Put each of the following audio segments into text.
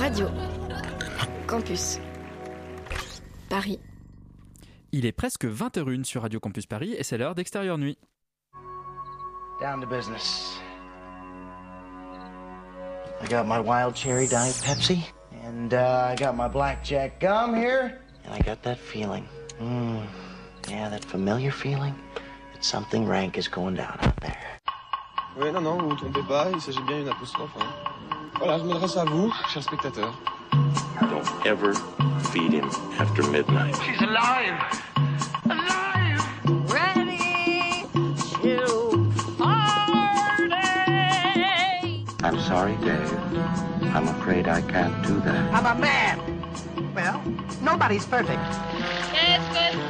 Radio. Campus. Paris. Il est presque 21 sur Radio Campus Paris et c'est l'heure d'extérieur nuit. Down to business. I got my wild cherry diet Pepsi, and uh, I got my blackjack gum here, and I got that feeling. Mm, yeah, that familiar feeling that something rank is going down out there. Oui, non, non, vous vous trompez pas, il s'agit bien d'une apostrophe. hein. Voilà, je m'adresse à vous, chers spectateurs. Don't ever feed him after midnight. She's alive! Alive! ready to party. I'm sorry, Dave. I'm afraid I can't do that. I'm a man. Well, nobody's perfect. Qu'est-ce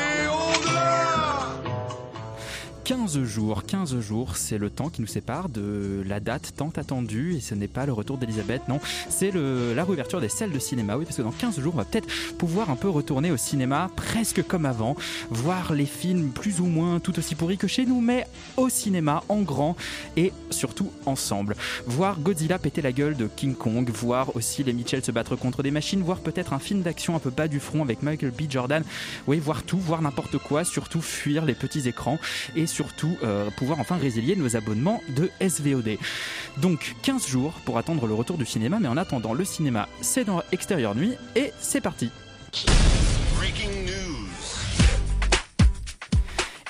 15 jours, 15 jours, c'est le temps qui nous sépare de la date tant attendue et ce n'est pas le retour d'Elisabeth, non, c'est la réouverture des salles de cinéma, oui, parce que dans 15 jours, on va peut-être pouvoir un peu retourner au cinéma presque comme avant, voir les films plus ou moins tout aussi pourris que chez nous, mais au cinéma, en grand et surtout ensemble. Voir Godzilla péter la gueule de King Kong, voir aussi les Mitchell se battre contre des machines, voir peut-être un film d'action un peu bas du front avec Michael B. Jordan, oui, voir tout, voir n'importe quoi, surtout fuir les petits écrans et surtout euh, pouvoir enfin résilier nos abonnements de SVOD. Donc 15 jours pour attendre le retour du cinéma, mais en attendant le cinéma, c'est dans Extérieur Nuit et c'est parti.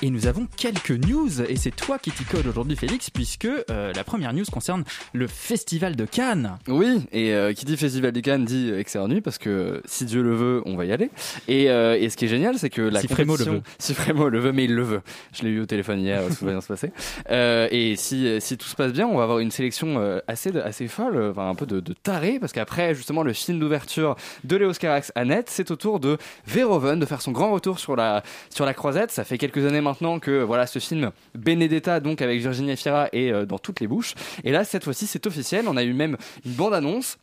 Et nous avons quelques news, et c'est toi qui t'y colle aujourd'hui Félix, puisque euh, la première news concerne le Festival de Cannes. Oui, et euh, qui dit Festival de Cannes dit Extérieur Nuit parce que si Dieu le veut, on va y aller. Et, euh, et ce qui est génial, c'est que la Si Frémo le compétition- veut. Si Frémo le veut, mais il le veut. Je l'ai eu au téléphone hier, tout va bien se passer. Et si, si tout se passe bien, on va avoir une sélection assez, assez folle, enfin un peu de, de taré, parce qu'après justement le film d'ouverture de Léos Carax à Net, c'est au tour de Verhoeven de faire son grand retour sur la, sur la croisette. Ça fait quelques années maintenant que voilà ce film Benedetta, donc avec Virginia Fira, est euh, dans toutes les bouches. Et là, cette fois-ci, c'est officiel. On a eu même une bande-annonce.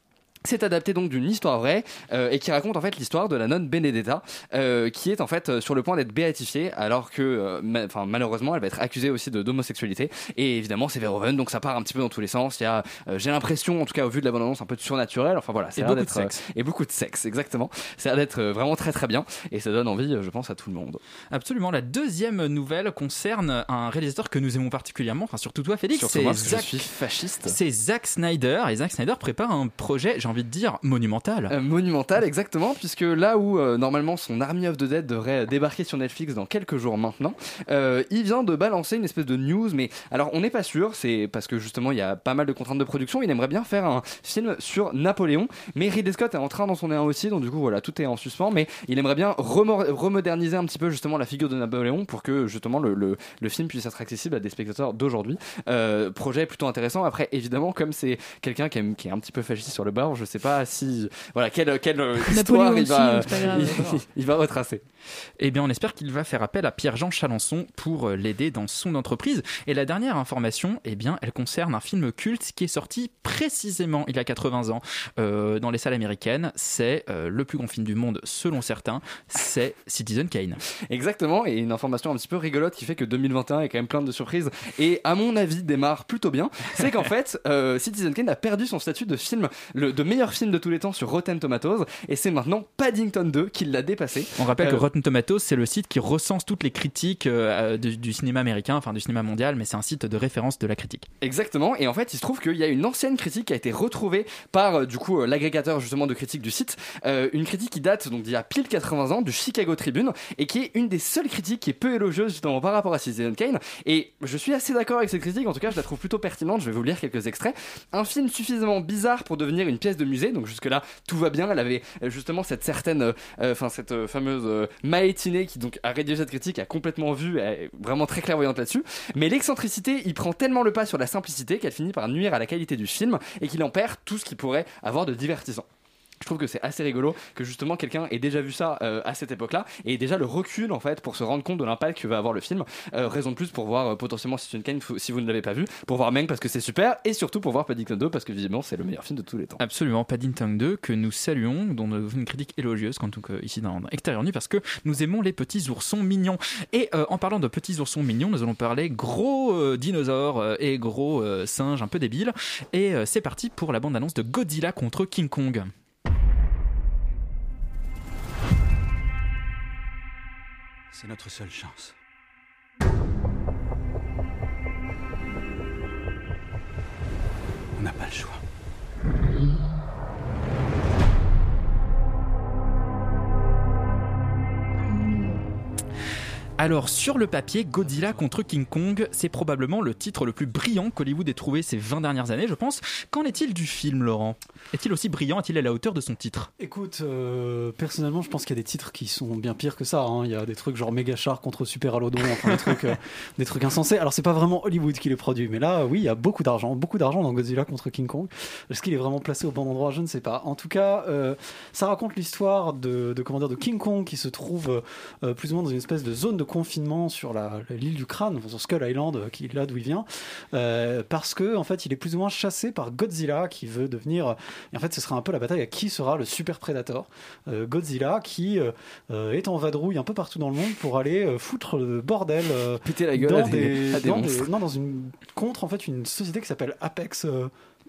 C'est adapté donc d'une histoire vraie euh, et qui raconte en fait l'histoire de la nonne Benedetta euh, qui est en fait euh, sur le point d'être béatifiée alors que euh, ma- malheureusement elle va être accusée aussi de d'homosexualité. Et évidemment c'est Verhoeven donc ça part un petit peu dans tous les sens. Il y a j'ai l'impression en tout cas au vu de la bande annonce un peu de surnaturel enfin voilà l'air beaucoup de sexe. et beaucoup de sexe exactement. L'air d'être vraiment très très bien et ça donne envie je pense à tout le monde. Absolument, la deuxième nouvelle concerne un réalisateur que nous aimons particulièrement, enfin surtout toi Félix, c'est Zack, fasciste. c'est Zack Snyder, et Zack Snyder prépare un projet, envie de dire, monumental. Euh, monumental, exactement, puisque là où euh, normalement son Army of the Dead devrait débarquer sur Netflix dans quelques jours maintenant, euh, il vient de balancer une espèce de news, mais alors on n'est pas sûr, c'est parce que justement il y a pas mal de contraintes de production, il aimerait bien faire un film sur Napoléon, mais Ridley Scott est en train d'en son un aussi, donc du coup voilà, tout est en suspens, mais il aimerait bien remoderniser un petit peu justement la figure de Napoléon pour que justement le, film puisse être accessible à des spectateurs d'aujourd'hui. Euh, projet plutôt intéressant, après évidemment comme c'est quelqu'un qui, qui est un petit peu fasciste sur le bord, je sais pas si voilà quelle, quelle histoire il va, il, il va retracer. Eh bien, on espère qu'il va faire appel à Pierre-Jean Chalençon pour euh, l'aider dans son entreprise. Et la dernière information, eh bien, elle concerne un film culte qui est sorti précisément il y a 80 ans euh, dans les salles américaines. C'est euh, le plus grand film du monde, selon certains. C'est Citizen Kane. Exactement, et une information un petit peu rigolote qui fait que 2021 est quand même plein de surprises et à mon avis démarre plutôt bien, c'est qu'en fait euh, Citizen Kane a perdu son statut de film, le, de meilleur film de tous les temps sur Rotten Tomatoes et c'est maintenant Paddington 2 qui l'a dépassé. On rappelle Euh, que Rotten Tomatoes, c'est le site qui recense toutes les critiques euh, du, du cinéma américain, enfin du cinéma mondial, mais c'est un site de référence de la critique. Exactement, et en fait il se trouve qu'il y a une ancienne critique qui a été retrouvée par euh, du coup euh, l'agrégateur justement de critiques du site, Euh, une critique qui date donc d'il y a pile 80 ans du Chicago Tribune et qui est une des seules critiques qui est peu élogieuse justement par rapport à Citizen Kane et je suis assez d'accord avec cette critique, en tout cas je la trouve plutôt pertinente, je vais vous lire quelques extraits. Un film suffisamment bizarre pour devenir une pièce de musée, donc jusque là tout va bien, elle avait euh, justement cette certaine, euh, euh, enfin cette fameuse euh, Maëtiné qui donc a rédigé cette critique, a complètement vu, est vraiment très clairvoyante là-dessus, mais l'excentricité, il prend tellement le pas sur la simplicité qu'elle finit par nuire à la qualité du film et qu'il en perd tout ce qui pourrait avoir de divertissant. Je trouve que c'est assez rigolo que justement quelqu'un ait déjà vu ça euh, à cette époque-là et déjà le recul en fait pour se rendre compte de l'impact que va avoir le film. Euh, raison de plus pour voir euh, potentiellement Citizen Kane si vous ne l'avez pas vu, pour voir Meng parce que c'est super et surtout pour voir Paddington 2 parce que visiblement c'est le meilleur film de tous les temps. Absolument, Paddington 2 que nous saluons, dont nous avons une critique élogieuse quand on ici dans Extérieur Nu parce que nous aimons les petits oursons mignons. Et en parlant de petits oursons mignons, nous allons parler gros dinosaures et gros singes un peu débiles. Et c'est parti pour la bande-annonce de Godzilla contre King Kong. C'est notre seule chance. On n'a pas le choix. Alors sur le papier, Godzilla contre King Kong, c'est probablement le titre le plus brillant qu'Hollywood ait trouvé ces 20 dernières années, je pense. Qu'en est-il du film, Laurent? Est-il aussi brillant? Est-il à la hauteur de son titre? Écoute, euh, personnellement, je pense qu'il y a des titres qui sont bien pires que ça. hein. Il y a des trucs genre Mega Shark contre Super Alodon, enfin des trucs, euh, des trucs insensés. Alors c'est pas vraiment Hollywood qui les produit, mais là, oui, il y a beaucoup d'argent, beaucoup d'argent dans Godzilla contre King Kong. Est-ce qu'il est vraiment placé au bon endroit? Je ne sais pas. En tout cas, euh, ça raconte l'histoire de, de comment dire, de King Kong qui se trouve plus ou moins dans une espèce de zone de confinement sur l'île du crâne, sur Skull Island, euh, qui est là d'où il vient, euh, parce que en fait, il est plus ou moins chassé par Godzilla qui veut devenir. Et en fait, ce sera un peu la bataille à qui sera le super prédateur. Euh, Godzilla qui euh, euh, est en vadrouille un peu partout dans le monde pour aller euh, foutre le bordel euh, Péter la gueule dans à des- à des dans non, dans une contre en fait une société qui s'appelle Apex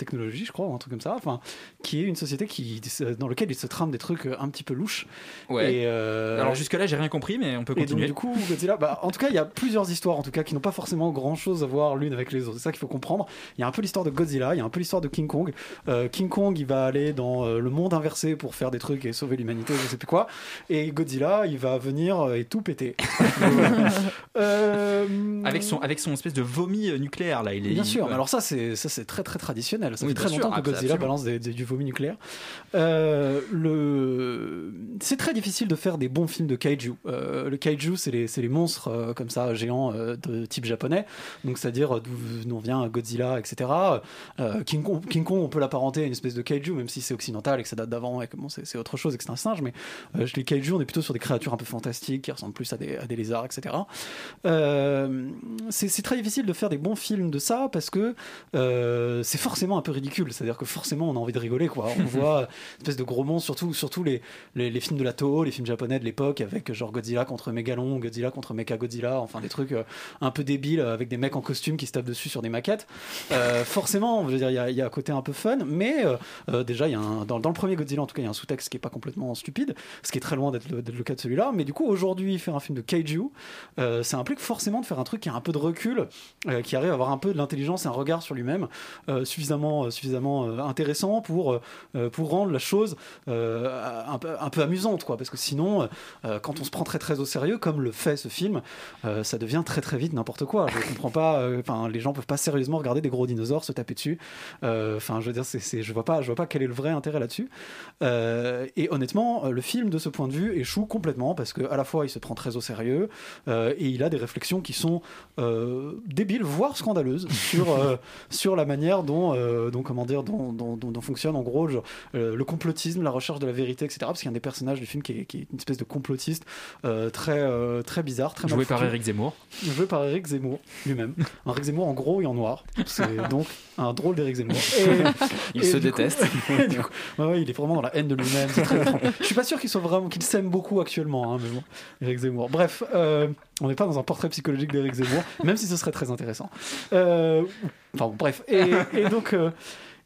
Technologies, je crois, ou un truc comme ça, enfin, qui est une société qui dans lequel il se trame des trucs euh, un petit peu louches. Ouais. Et, euh, Alors jusque-là, j'ai rien compris, mais on peut et donc, continuer. du coup, Godzilla, bah, en tout cas, il y a plusieurs histoires, en tout cas, qui n'ont pas forcément grand chose à voir l'une avec les autres. C'est ça qu'il faut comprendre. Il y a un peu l'histoire de Godzilla, il y a un peu l'histoire de King Kong. Euh, King Kong, il va aller dans le monde inversé pour faire des trucs et sauver l'humanité, je sais plus quoi. Et Godzilla, il va venir et tout péter. Euh, Avec son, avec son espèce de vomi nucléaire, là. Il est, Bien sûr, mais alors ça c'est ça c'est très très traditionnel. Ça Oui, fait très sûr, longtemps que abs- Godzilla balance des- des- du vomi nucléaire. Euh, le c'est très difficile de faire des bons films de kaiju. Euh, le kaiju c'est les les monstres euh, comme ça géants de type japonais. Donc c'est-à-dire d'où vient Godzilla, etc. King Kong, King Kong on peut l'apparenter à une espèce de kaiju même si c'est occidental et que ça date d'avant et que bon, c'est autre chose et que c'est un singe. Mais les kaiju on est plutôt sur des créatures un peu fantastiques qui ressemblent plus à des, à des lézards, etc. C'est très difficile de faire des bons films de ça parce que c'est forcément un peu ridicule. C'est-à-dire que forcément on a envie de rigoler. Quoi. On voit une espèce de gros monstres, surtout, surtout les, les, les films de la Toho, les films japonais de l'époque avec genre Godzilla contre Megalon, Godzilla contre Mecha Godzilla, enfin des trucs euh, un peu débiles avec des mecs en costume qui se tapent dessus sur des maquettes. Euh, forcément, je veux dire, il y y, a un côté un peu fun, mais euh, euh, déjà, il y a un, dans, dans le premier Godzilla, en tout cas, il y a un sous-texte qui est pas complètement stupide, ce qui est très loin d'être le, cas de celui-là. Mais du coup, aujourd'hui, faire un film de kaiju, euh, ça implique forcément de faire un truc qui a un peu de recul, euh, qui arrive à avoir un peu de l'intelligence et un regard sur lui-même euh, suffisamment, euh, euh, intéressant pour, euh, pour rendre la chose un, peu, un peu amusante, quoi. Parce que sinon, quand on se prend très très au sérieux, comme le fait ce film, ça devient très très vite n'importe quoi. Je comprends pas. Enfin, les gens peuvent pas sérieusement regarder des gros dinosaures se taper dessus. Enfin, je veux dire, c'est, je vois pas, je vois pas quel est le vrai intérêt là-dessus. Et honnêtement, le film de ce point de vue échoue complètement parce que à la fois il se prend très au sérieux et il a des réflexions qui sont débiles, voire scandaleuses sur sur la manière dont, euh, dont comment dire, dont, dont, dont- dont fonctionne en gros genre, euh, le complotisme, la recherche de la vérité, etc. Parce qu'il y a un des personnages du film qui est, qui est une espèce de complotiste euh, très très, très bizarre, très Joué mal par. Eric Zemmour. Joué par Eric Zemmour lui-même. Un Eric Zemmour en gros et en noir. C'est donc un drôle d'Eric Zemmour. Et- Il et se coup- déteste. et du coup, ouais, ouais, il est vraiment dans la haine de lui-même. Je suis pas sûr qu'il soit vraiment qu'il s'aime beaucoup actuellement, hein, mais bon, Eric Zemmour. Bref, euh, on n'est pas dans un portrait psychologique d'Eric Zemmour, même si ce serait très intéressant. Euh, enfin bon, bref. Et, donc. euh,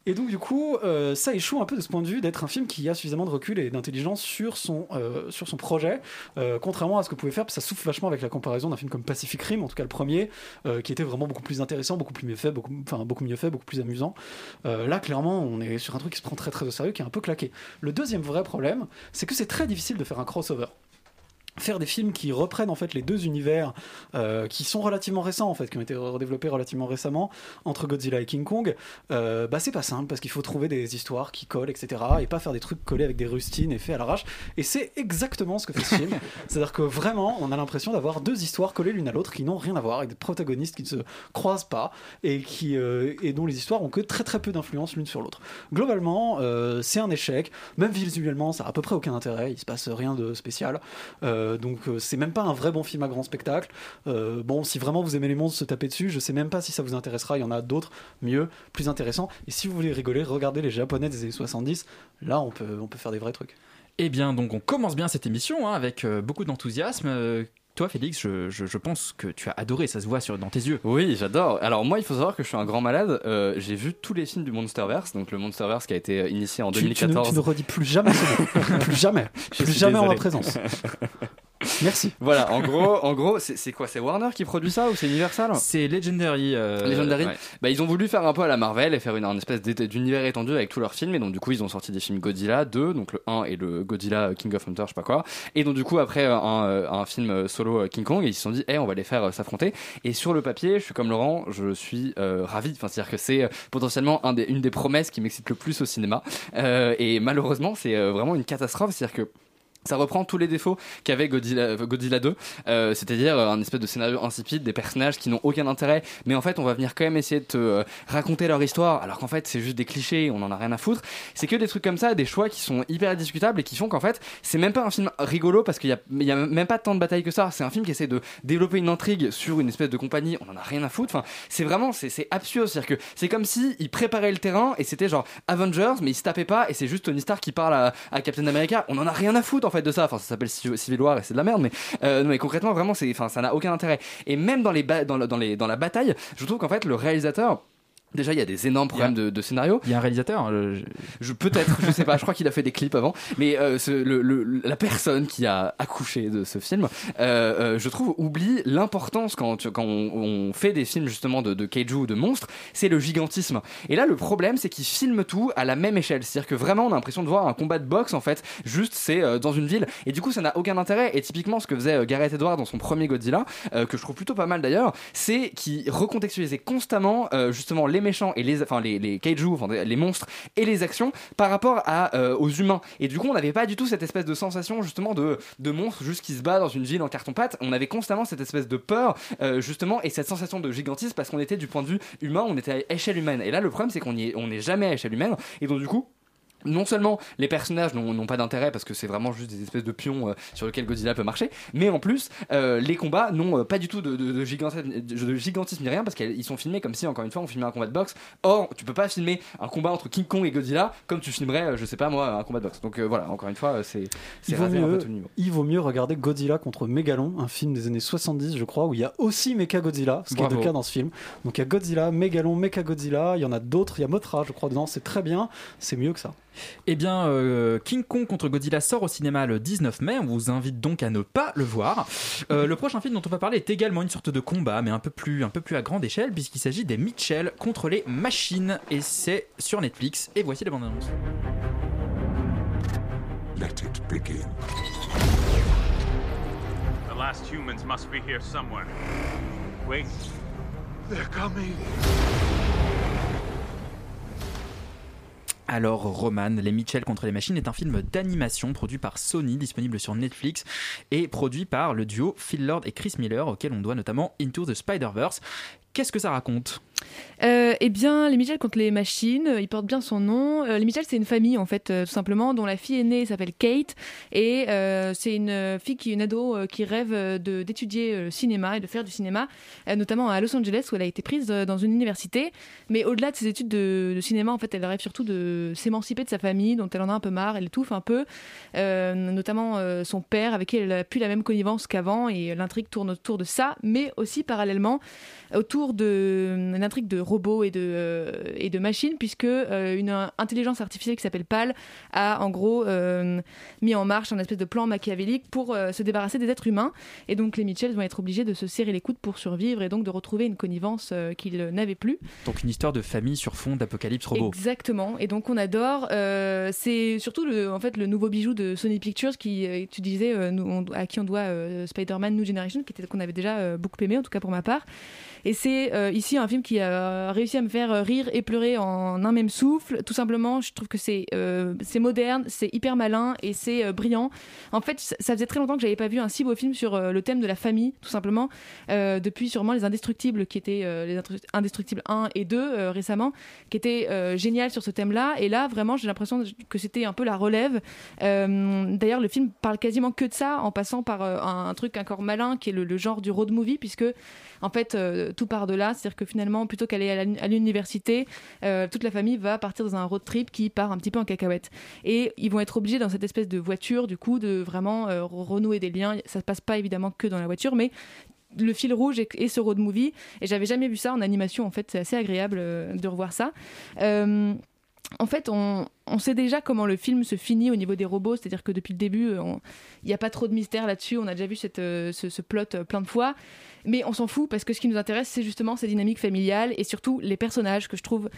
et donc du coup, euh, ça échoue un peu de ce point de vue d'être un film qui a suffisamment de recul et d'intelligence sur son euh, sur son projet, contrairement à ce que pouvez faire. parce Ça souffle vachement avec la comparaison d'un film comme Pacific Rim, en tout cas le premier, qui était vraiment beaucoup plus intéressant, beaucoup plus mieux fait, beaucoup, enfin beaucoup mieux fait, beaucoup plus amusant. Là, clairement, on est sur un truc qui se prend très très au sérieux, qui est un peu claqué. Le deuxième vrai problème, c'est que c'est très difficile de faire un crossover. Faire des films qui reprennent en fait les deux univers euh, qui sont relativement récents en fait qui ont été redéveloppés relativement récemment entre Godzilla et King Kong euh, bah c'est pas simple parce qu'il faut trouver des histoires qui collent etc et pas faire des trucs collés avec des rustines et faits à l'arrache. Et c'est exactement ce que fait ce film. C'est à dire que vraiment on a l'impression d'avoir deux histoires collées l'une à l'autre qui n'ont rien à voir avec des protagonistes qui ne se croisent pas et qui euh, et dont les histoires ont que très très peu d'influence l'une sur l'autre. Globalement c'est un échec. Même visuellement ça a à peu près aucun intérêt. Il se passe rien de spécial. Euh, donc euh, c'est même pas un vrai bon film à grand spectacle. Euh, bon, si vraiment vous aimez les monstres se taper dessus, je sais même pas si ça vous intéressera. Il y en a d'autres mieux, plus intéressants. Et si vous voulez rigoler, regardez les japonais des années 70. Là, on peut, on peut faire des vrais trucs. Eh bien, donc on commence bien cette émission hein, avec euh, beaucoup d'enthousiasme. Euh, toi, Félix, je, je- je pense que tu as adoré, ça se voit sur, dans tes yeux. Oui, j'adore. Alors moi, il faut savoir que je suis un grand malade. Euh, j'ai vu tous les films du Monsterverse, donc le Monsterverse qui a été euh, initié en Tu, tu ne, 2014. tu ne redis plus jamais ce mot. plus jamais. Je Plus suis jamais en ma présence. Merci. Voilà, en gros, en gros, c'est quoi C'est Warner qui produit ça ou c'est Universal? C'est Legendary. euh, Legendary. ouais. Bah, ils ont voulu faire un peu à la Marvel et faire une, un espèce d'univers étendu avec tous leurs films. Et donc, du coup, ils ont sorti des films Godzilla 2, donc le 1 et le Godzilla King of Hunter, je sais pas quoi. Et donc, du coup, après euh, un, euh, un film euh, solo euh, King Kong, et ils se sont dit, hey, on va les faire euh, s'affronter. Et sur le papier, je suis comme Laurent, je suis euh, ravi. Enfin, c'est-à-dire que c'est euh, potentiellement un des, une des promesses qui m'excite le plus au cinéma. Euh, et malheureusement, c'est euh, vraiment une catastrophe. C'est-à-dire que ça reprend tous les défauts qu'avait Godzilla, Godzilla 2, euh, c'est-à-dire euh, un espèce de scénario insipide, des personnages qui n'ont aucun intérêt, mais en fait on va venir quand même essayer de te euh, raconter leur histoire, alors qu'en fait c'est juste des clichés, on en a rien à foutre. C'est que des trucs comme ça, des choix qui sont hyper discutables et qui font qu'en fait c'est même pas un film rigolo parce qu'il y a, il a même pas tant de bataille que ça. C'est un film qui essaie de développer une intrigue sur une espèce de compagnie, on en a rien à foutre. Enfin, c'est vraiment c'est absurde, c'est-à-dire que c'est comme si ils préparaient le terrain et c'était genre Avengers, mais ils se tapaient pas et c'est juste Tony Stark qui parle à, Captain America. On en a rien à foutre de ça. Enfin, ça s'appelle Ci- Civil War et c'est de la merde, mais euh, non, concrètement vraiment c'est, enfin, ça n'a aucun intérêt. Et même dans les dans, le- dans les dans la bataille, je trouve qu'en fait le réalisateur Déjà, il y a des énormes problèmes de, de scénario. Il y a un réalisateur euh, je... Peut-être, je sais pas, je crois qu'il a fait des clips avant. Mais euh, ce- le- le- la personne qui a accouché de ce film, euh, euh, je trouve, oublie l'importance quand, tu- quand on, on fait des films justement de, de kaiju ou de monstres, c'est le gigantisme. Et là, le problème, c'est qu'il filme tout à la même échelle. C'est-à-dire que vraiment, on a l'impression de voir un combat de boxe, en fait, juste c'est dans une ville. Et du coup, ça n'a aucun intérêt. Et typiquement, ce que faisait Gareth Edwards dans son premier Godzilla, que je trouve plutôt pas mal d'ailleurs, c'est qu'il recontextualisait constamment justement les méchants et les, enfin, les, les kaiju, les monstres et les actions par rapport à, euh, aux humains. Et du coup, on n'avait pas du tout cette espèce de sensation justement de, de monstre juste qui se bat dans une ville en carton-pâte. On avait constamment cette espèce de peur euh, justement et cette sensation de gigantisme parce qu'on était du point de vue humain, on était à échelle humaine. Et là, le problème, c'est qu'on y est- on n'est jamais à échelle humaine. Et donc, du coup, non seulement les personnages n'ont pas d'intérêt parce que c'est vraiment juste des espèces de pions euh, sur lesquels Godzilla peut marcher, mais en plus euh, les combats n'ont euh, pas du tout de, de, de gigantisme, de gigantisme ni rien parce qu'ils sont filmés comme si encore une fois on filmait un combat de boxe. Or tu peux pas filmer un combat entre King Kong et Godzilla comme tu filmerais je sais pas moi un combat de boxe. Donc voilà encore une fois c'est c'est un peu mieux, tout le niveau. il vaut mieux regarder Godzilla contre Megalon, un film des années 70, je crois, où il y a aussi Mecha Godzilla, ce qui est le cas dans ce film. Donc il y a Godzilla, Megalon, Mecha Godzilla, il y en a d'autres, il y a Mothra, je crois, dedans, c'est très bien, c'est mieux que ça. Eh bien, euh, King Kong contre Godzilla sort au cinéma le 19 mai. On vous invite donc à ne pas le voir. Euh, le prochain film dont on va parler est également une sorte de combat, mais un peu plus, un peu plus à grande échelle, puisqu'il s'agit des Mitchell contre les machines. Et c'est sur Netflix. Et voici les bandes annonces. Let it begin. The last humans must be here somewhere. Wait. They're coming. Alors, Roman, Les Mitchell contre les machines est un film d'animation produit par Sony, disponible sur Netflix, et produit par le duo Phil Lord et Chris Miller, auquel on doit notamment Into the Spider-Verse. Qu'est-ce que ça raconte? Euh, eh bien, les Mitchell contre les machines, euh, il porte bien son nom. Euh, les Mitchell, c'est une famille, en fait, euh, tout simplement, dont la fille aînée s'appelle Kate. Et c'est une fille qui est une ado qui rêve de- d'étudier le cinéma et de faire du cinéma, notamment à Los Angeles, où elle a été prise dans une université. Mais au-delà de ses études de, de cinéma, en fait, elle rêve surtout de s'émanciper de sa famille, dont elle en a un peu marre, elle étouffe un peu. Notamment son père, avec qui elle n'a plus la même connivence qu'avant. Et l'intrigue tourne autour de ça, mais aussi parallèlement autour de intrigue de robots et de, euh, et de machines, puisque euh, une euh, intelligence artificielle qui s'appelle PAL a en gros mis en marche un espèce de plan machiavélique pour se débarrasser des êtres humains. Et donc les Mitchells vont être obligés de se serrer les coudes pour survivre et donc de retrouver une connivence qu'ils n'avaient plus. Donc une histoire de famille sur fond d'apocalypse robot. Exactement. Et donc on adore. C'est surtout le, en fait le nouveau bijou de Sony Pictures qui, tu disais, nous, on- à qui on doit Spider-Man New Generation, qui était qu'on avait déjà beaucoup aimé, en tout cas pour ma part. Et c'est euh, ici un film qui a réussi à me faire rire et pleurer en un même souffle. Tout simplement, je trouve que c'est euh, moderne, c'est hyper malin et c'est euh, brillant. En fait, ça faisait très longtemps que j'avais pas vu un si beau film sur euh, le thème de la famille, tout simplement, euh, depuis sûrement Les Indestructibles, qui étaient euh, Les Indestru- Indestructibles 1 et 2 euh, récemment, qui étaient euh, génial sur ce thème-là. Et là, vraiment, j'ai l'impression que c'était un peu la relève. Euh, D'ailleurs, le film parle quasiment que de ça, en passant par euh, un, un truc encore malin, qui est le, genre du road movie, puisque en fait, euh, tout part de là. C'est-à-dire que finalement, plutôt qu'aller à l'université, euh, toute la famille va partir dans un road trip qui part un petit peu en cacahuète. Et ils vont être obligés, dans cette espèce de voiture, du coup, de vraiment euh, renouer des liens. Ça se passe pas évidemment que dans la voiture, mais le fil rouge est ce road movie. Et j'avais jamais vu ça en animation, en fait. C'est assez agréable euh, de revoir ça. En fait, on, sait déjà comment le film se finit au niveau des robots, c'est-à-dire que depuis le début, euh, il n'y a pas trop de mystère là-dessus. On a déjà vu euh, ce, plot euh, plein de fois, mais on s'en fout parce que ce qui nous intéresse, c'est justement ces dynamiques familiales et surtout les personnages que je trouve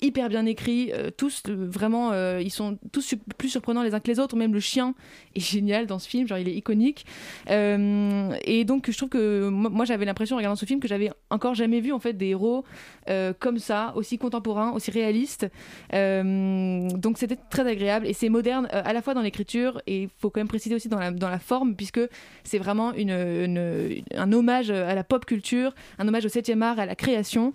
hyper bien écrits. euh, tous euh, vraiment, euh, ils sont tous plus surprenants les uns que les autres. Même le chien est génial dans ce film, genre il est iconique. Euh, et donc je trouve que moi, j'avais l'impression en regardant ce film que j'avais encore jamais vu en fait des héros comme ça, aussi contemporains, aussi réalistes. Donc c'était très agréable et c'est moderne à la fois dans l'écriture et il faut quand même préciser aussi dans la, dans la forme puisque c'est vraiment une, un hommage à la pop culture, un hommage au 7e art, à la création.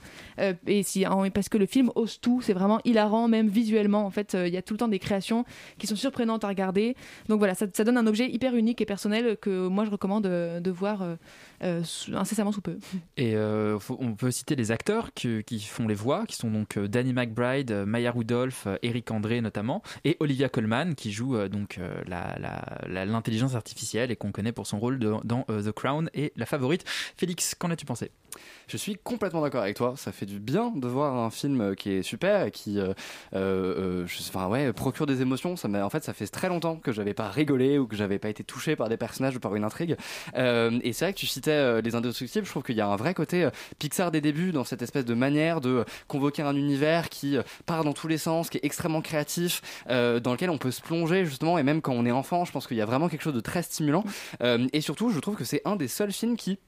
Et si, parce que le film ose tout, c'est vraiment hilarant même visuellement. En fait, euh, il y a tout le temps des créations qui sont surprenantes à regarder. Donc voilà, ça, donne un objet hyper unique et personnel que moi je recommande euh, de voir euh, incessamment sous peu. Et euh, faut- on peut citer les acteurs qui font les voix, qui sont donc euh, Danny McBride, Maya Rudolph, Eric André notamment, et Olivia Colman qui joue euh, donc euh, la- la- la- l'intelligence artificielle et qu'on connaît pour son rôle de- dans euh, The Crown et La Favorite. Félix, qu'en as-tu pensé? Je suis complètement d'accord avec toi. Ça fait du bien de voir un film qui est super et qui, euh, euh, euh, je- enfin ouais, procure des émotions. Ça m'a- en fait, ça fait très longtemps que j'avais pas rigolé ou que j'avais pas été touché par des personnages ou par une intrigue. Euh, et c'est vrai que tu citais euh, les Indestructibles. Je trouve qu'il y a un vrai côté euh, Pixar des débuts dans cette espèce de manière de euh, convoquer un univers qui euh, part dans tous les sens, qui est extrêmement créatif, euh, dans lequel on peut se plonger justement. Et même quand on est enfant, je pense qu'il y a vraiment quelque chose de très stimulant. Euh, et surtout, je trouve que c'est un des seuls films qui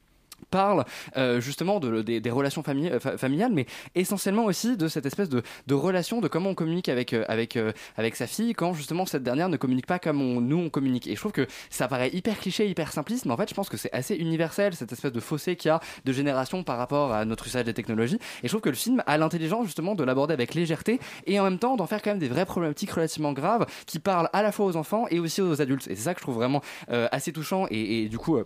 parle euh, justement de, des, relations euh, fa- familiales, mais essentiellement aussi de cette espèce de, relation, de comment on communique avec, euh, avec, sa fille quand justement cette dernière ne communique pas comme nous on communique. Et je trouve que ça paraît hyper cliché, hyper simpliste, mais en fait je pense que c'est assez universel, cette espèce de fossé qu'il y a de génération par rapport à notre usage des technologies. Et je trouve que le film a l'intelligence justement de l'aborder avec légèreté et en même temps d'en faire quand même des vraies problématiques relativement graves qui parlent à la fois aux enfants et aussi aux adultes. Et c'est ça que je trouve vraiment assez touchant et, et du coup...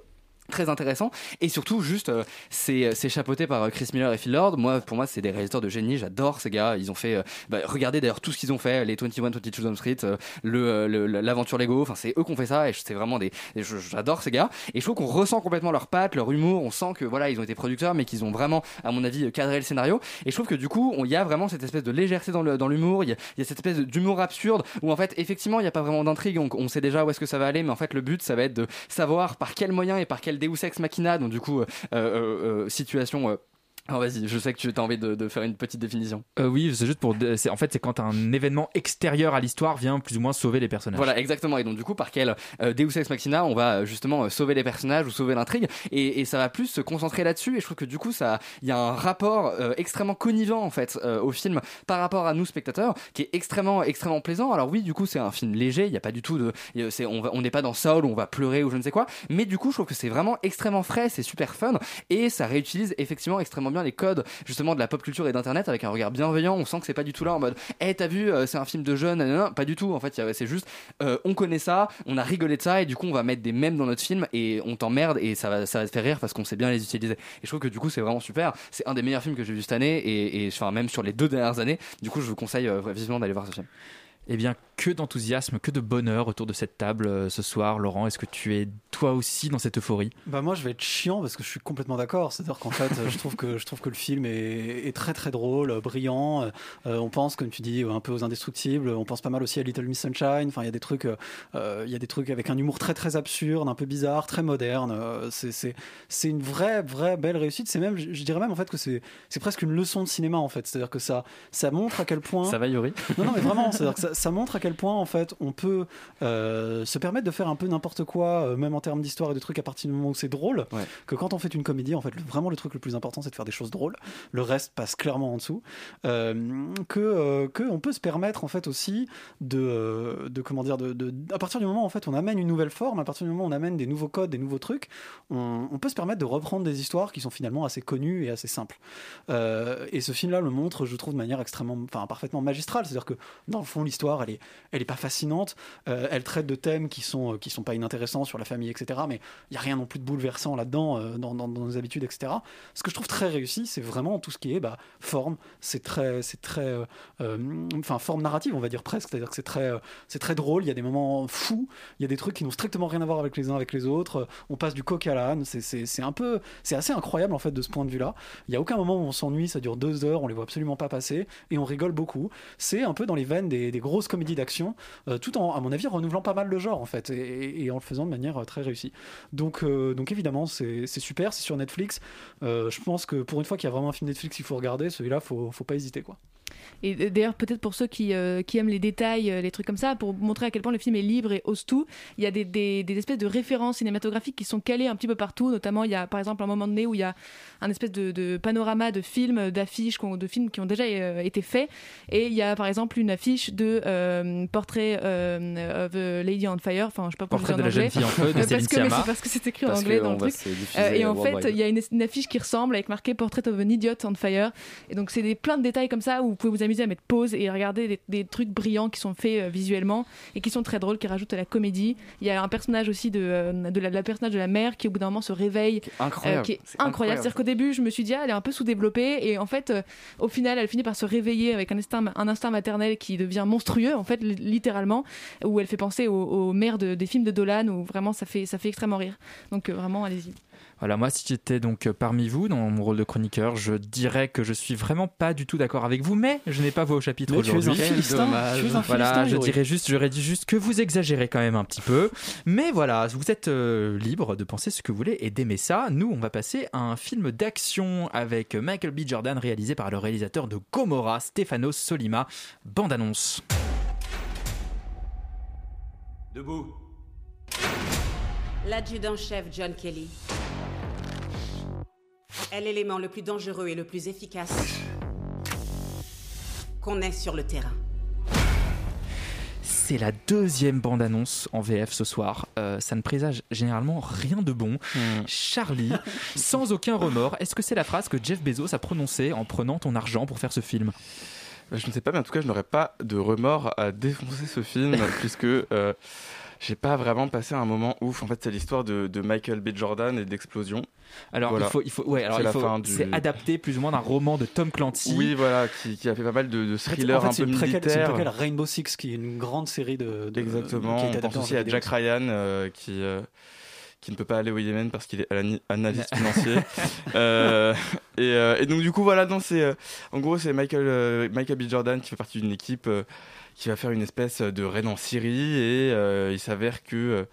euh, très intéressant. Et surtout juste euh, c'est c'est chapeauté par euh, Chris Miller et Phil Lord. Moi pour moi c'est des réalisateurs de génie. J'adore ces gars. Ils ont fait euh, bah, regardez d'ailleurs tout ce qu'ils ont fait les 21 22 Jump Street euh, euh, l'aventure Lego. Enfin c'est eux qui ont fait ça et c'est vraiment des j'adore ces gars. Et je trouve qu'on ressent complètement leur patte leur humour. On sent que voilà ils ont été producteurs mais qu'ils ont vraiment à mon avis cadré le scénario. Et je trouve que du coup il y a vraiment cette espèce de légèreté dans le dans l'humour. Il y, a- il y a cette espèce d'humour absurde où en fait effectivement il n'y a pas vraiment d'intrigue. On, on sait déjà où est-ce que ça va aller mais en fait le but ça va être de savoir par quel moyen et par quel Deus Ex Machina donc du coup euh, euh, euh, situation alors vas-y, je sais que tu as envie de, de faire une petite définition. Euh, Oui, c'est juste pour. En fait, c'est quand un événement extérieur à l'histoire vient plus ou moins sauver les personnages. Voilà, exactement. Et donc du coup, par quel euh, Deus Ex Machina, on va euh, justement euh, sauver les personnages ou sauver l'intrigue, et, et ça va plus se concentrer là-dessus. Et je trouve que du coup, ça, il y a un rapport extrêmement connivant en fait au film par rapport à nous spectateurs, qui est extrêmement, extrêmement plaisant. Alors oui, du coup, c'est un film léger. Il n'y a pas du tout de, on n'est pas dans Saul où on va pleurer ou je ne sais quoi. Mais du coup, je trouve que c'est vraiment extrêmement frais, c'est super fun, et ça réutilise effectivement extrêmement bien les codes justement de la pop culture et d'internet avec un regard bienveillant. On sent que c'est pas du tout là en mode, eh t'as vu, euh, c'est un film de jeunes, nanana. pas du tout. En fait, c'est juste, euh, on connaît ça, on a rigolé de ça, et du coup, on va mettre des mèmes dans notre film et on t'emmerde et ça va, ça va te faire rire parce qu'on sait bien les utiliser. Et je trouve que du coup, c'est vraiment super. C'est un des meilleurs films que j'ai vu cette année et, et enfin même sur les deux dernières années. Du coup, je vous conseille euh, vivement d'aller voir ce film. Eh bien, que d'enthousiasme, que de bonheur autour de cette table euh, ce soir. Laurent, est-ce que tu es toi aussi dans cette euphorie? Bah moi je vais être chiant parce que je suis complètement d'accord. C'est-à-dire qu'en fait je trouve que je trouve que le film est, est très très drôle, euh, brillant. Euh, on pense comme tu dis un peu aux indestructibles. On pense pas mal aussi à Little Miss Sunshine. Enfin il y a des trucs, euh, il y a des trucs avec un humour très très absurde, un peu bizarre, très moderne. Euh, c'est c'est c'est une vraie vraie belle réussite. C'est même je je dirais même en fait que c'est c'est presque une leçon de cinéma en fait. C'est-à-dire que ça ça montre à quel point Ça va, Yuri? Non, non, mais vraiment, c'est-à-dire que ça, ça montre à quel point, en fait, on peut euh, se permettre de faire un peu n'importe quoi, euh, même en termes d'histoire et de trucs, à partir du moment où c'est drôle. Que quand on fait une comédie, en fait, le- vraiment, le truc le plus important, c'est de faire des choses drôles. Le reste passe clairement en dessous. Euh, que, que on peut se permettre, en fait, aussi de, de comment dire, de, de- à partir du moment, en fait, on amène une nouvelle forme, à partir du moment où on amène des nouveaux codes, des nouveaux trucs, on, on peut se permettre de reprendre des histoires qui sont finalement assez connues et assez simples. Et ce film-là le montre, je trouve, de manière extrêmement, enfin, parfaitement magistrale. C'est-à-dire que dans le fond, l'histoire, elle est, elle est pas fascinante. Euh, elle traite de thèmes qui sont, euh, qui sont pas inintéressants sur la famille, etc. Mais il y a rien non plus de bouleversant là-dedans, euh, dans, dans- nos habitudes, etc. Ce que je trouve très réussi, c'est vraiment tout ce qui est bah, forme. C'est très, c'est très, enfin, forme narrative, on va dire presque. C'est-à-dire que c'est très, c'est très drôle. Il y a des moments fous. Il y a des trucs qui n'ont strictement rien à voir avec les uns avec les autres. On passe du coq à l'âne. C'est, un peu, c'est assez incroyable en fait de ce point de vue-là. Il y a aucun moment où on s'ennuie. Ça dure deux heures. On les voit absolument pas passer et on rigole beaucoup. C'est un peu dans les veines des, des grosses comédies d'action, euh, tout en, à mon avis, renouvelant pas mal le genre en fait et, en le faisant de manière euh, très réussie. Donc, euh, donc évidemment, c'est, super. C'est sur Netflix. Je pense que pour une fois qu'il y a vraiment un film Netflix qu'il faut regarder, celui-là, faut, faut pas hésiter quoi. Et d'ailleurs, peut-être pour ceux qui, euh, qui aiment les détails, euh, les trucs comme ça, pour montrer à quel point le film est libre et ose tout, il y a des, des, des espèces de références cinématographiques qui sont calées un petit peu partout. Notamment, il y a par exemple un moment donné où il y a un espèce de, de panorama de films, d'affiches, de films qui ont déjà euh, été faits. Et il y a par exemple une affiche de euh, Portrait of a Lady on Fire. Enfin, je sais pas pourquoi Portrait de la jeune fille en feu de parce que, c'est parce que c'est écrit en anglais dans le truc. et en fait, il y a une, une affiche qui ressemble avec marqué Portrait of an Idiot on Fire. Et donc, c'est plein de détails comme ça où pouvez vous amuser à mettre pause et regarder des, des trucs brillants qui sont faits euh, visuellement et qui sont très drôles, qui rajoutent à la comédie. Il y a un personnage aussi de, euh, de, la, personnage de la mère qui, au bout d'un moment, se réveille. incroyable. euh, qui est C'est incroyable. C'est-à-dire qu'au début, je me suis dit, ah, elle est un peu sous-développée. Et en fait, euh, au final, elle finit par se réveiller avec un instinct, un instinct maternel qui devient monstrueux, en fait, li- littéralement, où elle fait penser aux, aux mères de- des films de Dolan, où vraiment ça fait, ça fait extrêmement rire. Donc, euh, vraiment, allez-y. Voilà, moi, si j'étais donc euh, parmi vous dans mon rôle de chroniqueur, je dirais que je suis vraiment pas du tout d'accord avec vous, mais je n'ai pas voix au chapitre Mais tu es un aujourd'hui. Voilà, Philistin, je dirais juste, j'aurais dit juste que vous exagérez quand même un petit peu, mais voilà, vous êtes euh, libre de penser ce que vous voulez et d'aimer ça. Nous, on va passer à un film d'action avec Michael B. Jordan, réalisé par le réalisateur de Gomorrah, Stefano Solima. Bande annonce. Debout. L'adjudant-chef John Kelly est l'élément le plus dangereux et le plus efficace qu'on ait sur le terrain. C'est la deuxième bande-annonce en VF ce soir. Euh, ça ne présage généralement rien de bon. Charlie, sans aucun remords, est-ce que c'est la phrase que Jeff Bezos a prononcée en prenant ton argent pour faire ce film? Bah, Je ne sais pas, mais en tout cas, je n'aurais pas de remords à défoncer ce film, puisque euh, j'ai pas vraiment passé un moment ouf. En fait, c'est l'histoire de, de Michael B. Jordan et d'explosion. Alors, Voilà. il faut, il faut, ouais, alors C'est du- adapté plus ou moins d'un roman de Tom Clancy. Oui, voilà, qui, qui a fait pas mal de, de thrillers en fait, un peu préquelle- c'est une militaires. Rainbow Six, qui est une grande série de. de- Exactement. On pense aussi à. Jack Ryan euh, qui euh, qui ne peut pas aller au Yémen parce qu'il est ana- analyste financier. Euh, et, euh, et donc du coup voilà, non c'est euh, en gros c'est Michael Michael B Jordan qui fait partie d'une équipe qui va faire une espèce de raid en Syrie et euh, il s'avère que euh,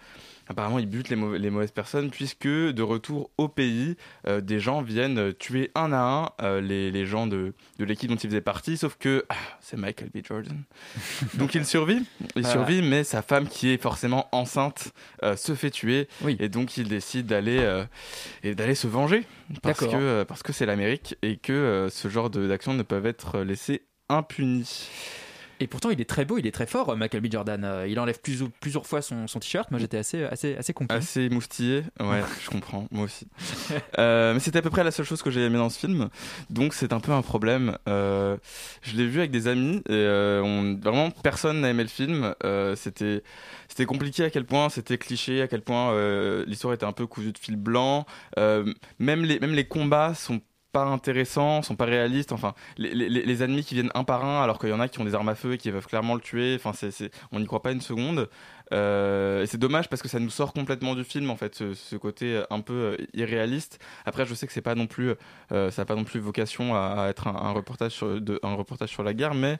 Apparemment, il bute les, mauvais- les mauvaises personnes puisque de retour au pays, euh, des gens viennent tuer un à un euh, les, les gens de, de l'équipe dont il faisait partie, sauf que ah, c'est Michael B. Jordan. Donc il survit, il survit, mais sa femme qui est forcément enceinte euh, se fait tuer, et donc il décide d'aller et d'aller se venger parce que parce que c'est l'Amérique et que ce genre d'actions ne peuvent être laissées impunies. Et pourtant, il est très beau, il est très fort, euh, Michael B. Jordan. Euh, Il enlève plus, plusieurs fois son, son t-shirt. Moi, j'étais assez, assez, assez conquis. Assez moustillé, ouais, je comprends, moi aussi. Euh, mais c'était à peu près la seule chose que j'ai aimé dans ce film, donc c'est un peu un problème. Euh, je l'ai vu avec des amis et euh, on, vraiment personne n'a aimé le film. C'était c'était compliqué à quel point c'était cliché, à quel point l'histoire était un peu cousue de fil blanc. Même les même les combats sont pas intéressants, sont pas réalistes. Enfin, les, ennemis qui viennent un par un, alors qu'il y en a qui ont des armes à feu et qui peuvent clairement le tuer. Enfin, c'est, on n'y croit pas une seconde. Euh, et c'est dommage parce que ça nous sort complètement du film en fait, ce, côté un peu euh, irréaliste. Après, je sais que c'est pas non plus, euh, ça n'a pas non plus vocation à, être un, reportage sur, un reportage sur la guerre, mais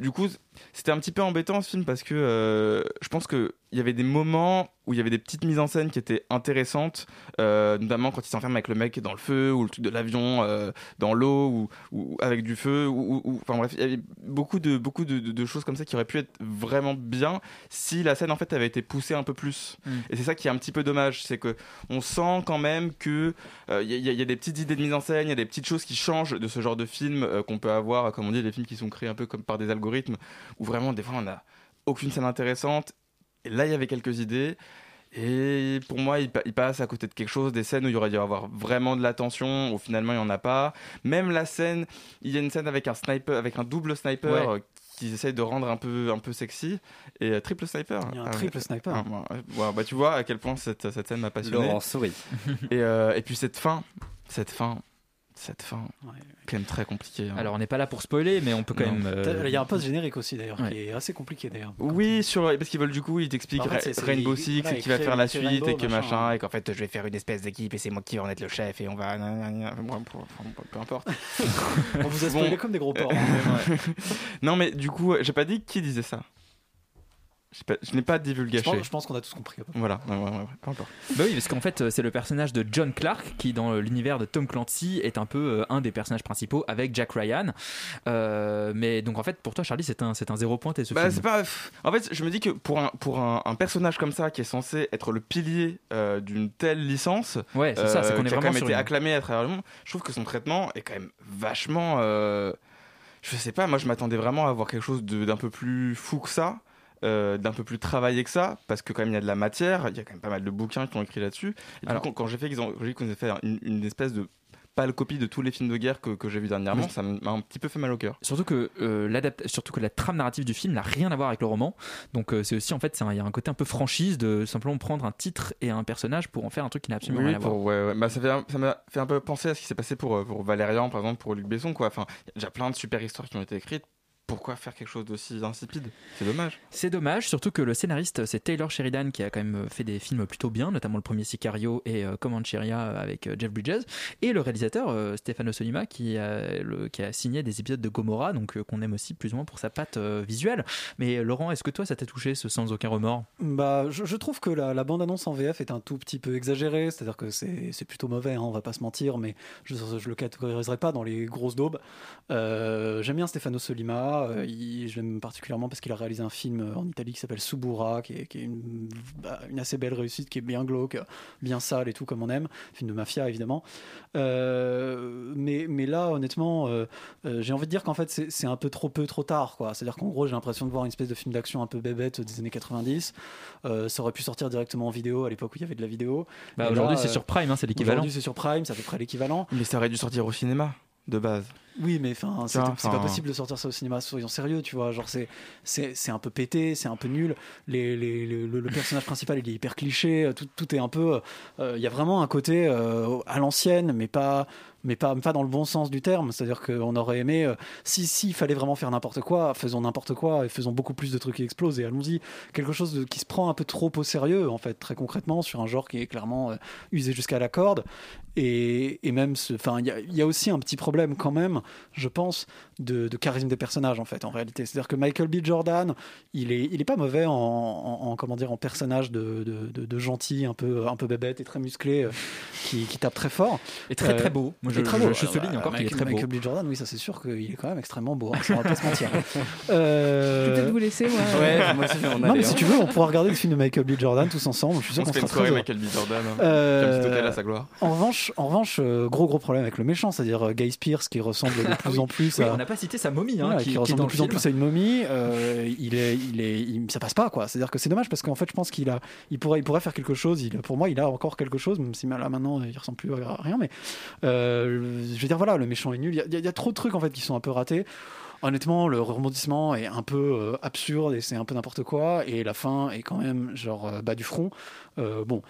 du coup, c'était un petit peu embêtant ce film parce que euh, je pense que il y avait des moments où il y avait des petites mises en scène qui étaient intéressantes, euh, notamment quand il s'enferme avec le mec dans le feu ou le truc de l'avion euh, dans l'eau ou, ou avec du feu ou, ou- ou- enfin bref, il y avait beaucoup de beaucoup de, de- de choses comme ça qui auraient pu être vraiment bien si la scène en fait avait été poussée un peu plus. Mm. Et c'est ça qui est un petit peu dommage, c'est que on sent quand même que il y, y a des petites idées de mise en scène, il y a des petites choses qui changent de ce genre de film qu'on peut avoir, comme on dit, des films qui sont créés un peu comme par des algorithmes, où vraiment des fois on a aucune scène intéressante. Et là, il y avait quelques idées. Et pour moi, il, pa- il passe à côté de quelque chose, des scènes où il y aurait dû avoir vraiment de l'attention, où finalement il n'y en a pas. Même la scène, il y a une scène avec un sniper, avec un double sniper Ouais. euh, qu'ils essayent de rendre un peu, un peu sexy. Et euh, triple sniper. Il y a un Ah, triple sniper. Ah, bah, tu vois à quel point cette, cette scène m'a passionné. Laurent sourit. et, euh, et puis cette fin, cette fin, cette fin, quand même très compliquée. hein. Alors on n'est pas là pour spoiler, mais on peut quand Non. même. euh, Il y a un post générique aussi d'ailleurs Ouais. qui est assez compliqué d'ailleurs. Oui, sur, parce qu'ils veulent du coup, ils t'expliquent En fait, Rainbow Six voilà, et qui va faire la suite Rainbow, et que machin, machin, et qu'en fait je vais faire une espèce d'équipe et c'est moi qui vais en être le chef et on va. bon, peu importe. On vous a spoilé comme des gros porcs. hein. non, mais du coup, j'ai pas dit qui disait ça. Pas- Je n'ai pas divulgué. Je pense, je pense qu'on a tous compris. Voilà, ouais, ouais, ouais, peu importe. Bah oui, parce qu'en fait, euh, c'est le personnage de John Clark qui, dans euh, l'univers de Tom Clancy, est un peu euh, un des personnages principaux avec Jack Ryan. Euh, mais donc, en fait, pour toi, Charlie, c'est un, c'est un zéro pointé ce Bah, film. c'est pas. En fait, je me dis que pour un, pour un, un personnage comme ça, qui est censé être le pilier euh, d'une telle licence, Ouais, c'est ça, c'est qu'on est qui a quand vraiment même sur été une- acclamé à travers le monde, je trouve que son traitement est quand même vachement. euh, Je sais pas, moi je m'attendais vraiment à avoir quelque chose d'un peu plus fou que ça. Euh, d'un peu plus travaillé que ça parce que quand même il y a de la matière il y a quand même pas mal de bouquins qui ont écrit là-dessus Alors- coup, quand, quand j'ai fait ont, j'ai vu qu'on avait fait une, une espèce de pâle copie de tous les films de guerre que, que j'ai vu dernièrement Oui. ça m'a un petit peu fait mal au cœur Surtout que, euh, surtout que la trame narrative du film n'a rien à voir avec le roman. Donc euh, c'est aussi, en fait, il y a un côté un peu franchise de simplement prendre un titre et un personnage pour en faire un truc qui n'a absolument Oui, rien à voir. pour- ouais, ouais. Bah, ça fait un- ça m'a fait un peu penser à ce qui s'est passé pour, euh, pour Valérian, par exemple, pour Luc Besson. Quoi. Enfin, il y a déjà plein de super histoires qui ont été écrites. Pourquoi faire quelque chose d'aussi insipide? C'est dommage. C'est dommage, surtout que le scénariste c'est Taylor Sheridan qui a quand même fait des films plutôt bien, notamment le premier Sicario et euh, Comancheria avec euh, Jeff Bridges, et le réalisateur euh, Stefano Solima qui a, le- qui a signé des épisodes de Gomorrah, donc euh, qu'on aime aussi plus ou moins pour sa patte euh, visuelle. Mais euh, Laurent, est-ce que toi ça t'a touché ce sans aucun remords? Bah, je, je trouve que la, la bande-annonce en VF est un tout petit peu exagérée, c'est-à-dire que c'est c'est plutôt mauvais, hein, on va pas se mentir, mais je, je le catégoriserai pas dans les grosses daubes. Euh, J'aime bien Stefano Solima, euh, il- je l'aime particulièrement parce qu'il a réalisé un film en Italie qui s'appelle Subura, qui est, qui est une, bah, une assez belle réussite, qui est bien glauque, bien sale et tout comme on aime, film de mafia évidemment. Euh, mais, mais là, honnêtement, euh, euh, j'ai envie de dire qu'en fait, c'est un peu trop peu, trop tard. C'est-à-dire qu'en gros, j'ai l'impression de voir une espèce de film d'action un peu bébête des années 90. Euh, ça aurait pu sortir directement en vidéo à l'époque où il y avait de la vidéo. Bah, aujourd'hui, c'est euh, sur Prime, hein, c'est l'équivalent. Aujourd'hui, c'est sur Prime, c'est à peu près l'équivalent. Mais ça aurait dû sortir au cinéma, de base. Oui, mais enfin, c'est pas possible de sortir ça au cinéma, soyons sérieux, tu vois. Genre, c'est c'est un peu pété, c'est un peu nul. Les, les- les- le, le personnage principal, il est hyper cliché. Tout, tout est un peu. euh, Il y a vraiment un côté euh, à l'ancienne, mais pas. Mais pas, pas dans le bon sens du terme. C'est-à-dire qu'on aurait aimé, euh, si s'il fallait vraiment faire n'importe quoi, faisons n'importe quoi et faisons beaucoup plus de trucs qui explosent et allons-y. Quelque chose de- qui se prend un peu trop au sérieux, en fait, très concrètement, sur un genre qui est clairement euh, usé jusqu'à la corde. Et, et même, enfin, il y, a- il y a aussi un petit problème quand même, je pense, de, de charisme des personnages en fait, en réalité. C'est-à-dire que Michael B. Jordan, il est, il est pas mauvais en, en- en, comment dire, en personnage de, de, de- de gentil, un peu, un peu bébête et très musclé, euh, qui, qui tape très fort. Et très, très beau. Moi, et je- très je- beau. je souligne bah, encore qu'il est Michael- très beau. Michael B. Jordan, oui, ça c'est sûr qu'il est quand même extrêmement beau. hein, ça, on va pas se mentir. Euh, Je vais peut-être vous laisser, moi. Ouais, moi aussi, je vais en Non, mais si hein. tu veux, on pourra regarder le film de Michael B. Jordan tous ensemble. Je suis sûr On qu'on sera très heureux. Michael B. Jordan. hein. Euh, Comme petit hôtel à sa gloire. En revanche, en revanche euh, gros gros problème avec le méchant, c'est-à-dire euh, Guy Spears qui ressemble de plus en plus Oui, à. on n'a pas cité sa momie, hein, qui, ressemble de plus en plus à une momie. euh, il est, il est, il- ça passe pas quoi. C'est-à-dire que c'est dommage parce qu'en fait, je pense qu'il a, il pourrait, il pourrait faire quelque chose. Il, pour moi, il a encore quelque chose, même si là maintenant, il ressemble plus à rien. Mais euh, je veux dire, voilà, le méchant est nul. Il y a- y, y trop de trucs en fait qui sont un peu ratés. Honnêtement, le rebondissement est un peu euh, absurde et c'est un peu n'importe quoi. Et la fin est quand même genre euh, bas du front. Euh, bon.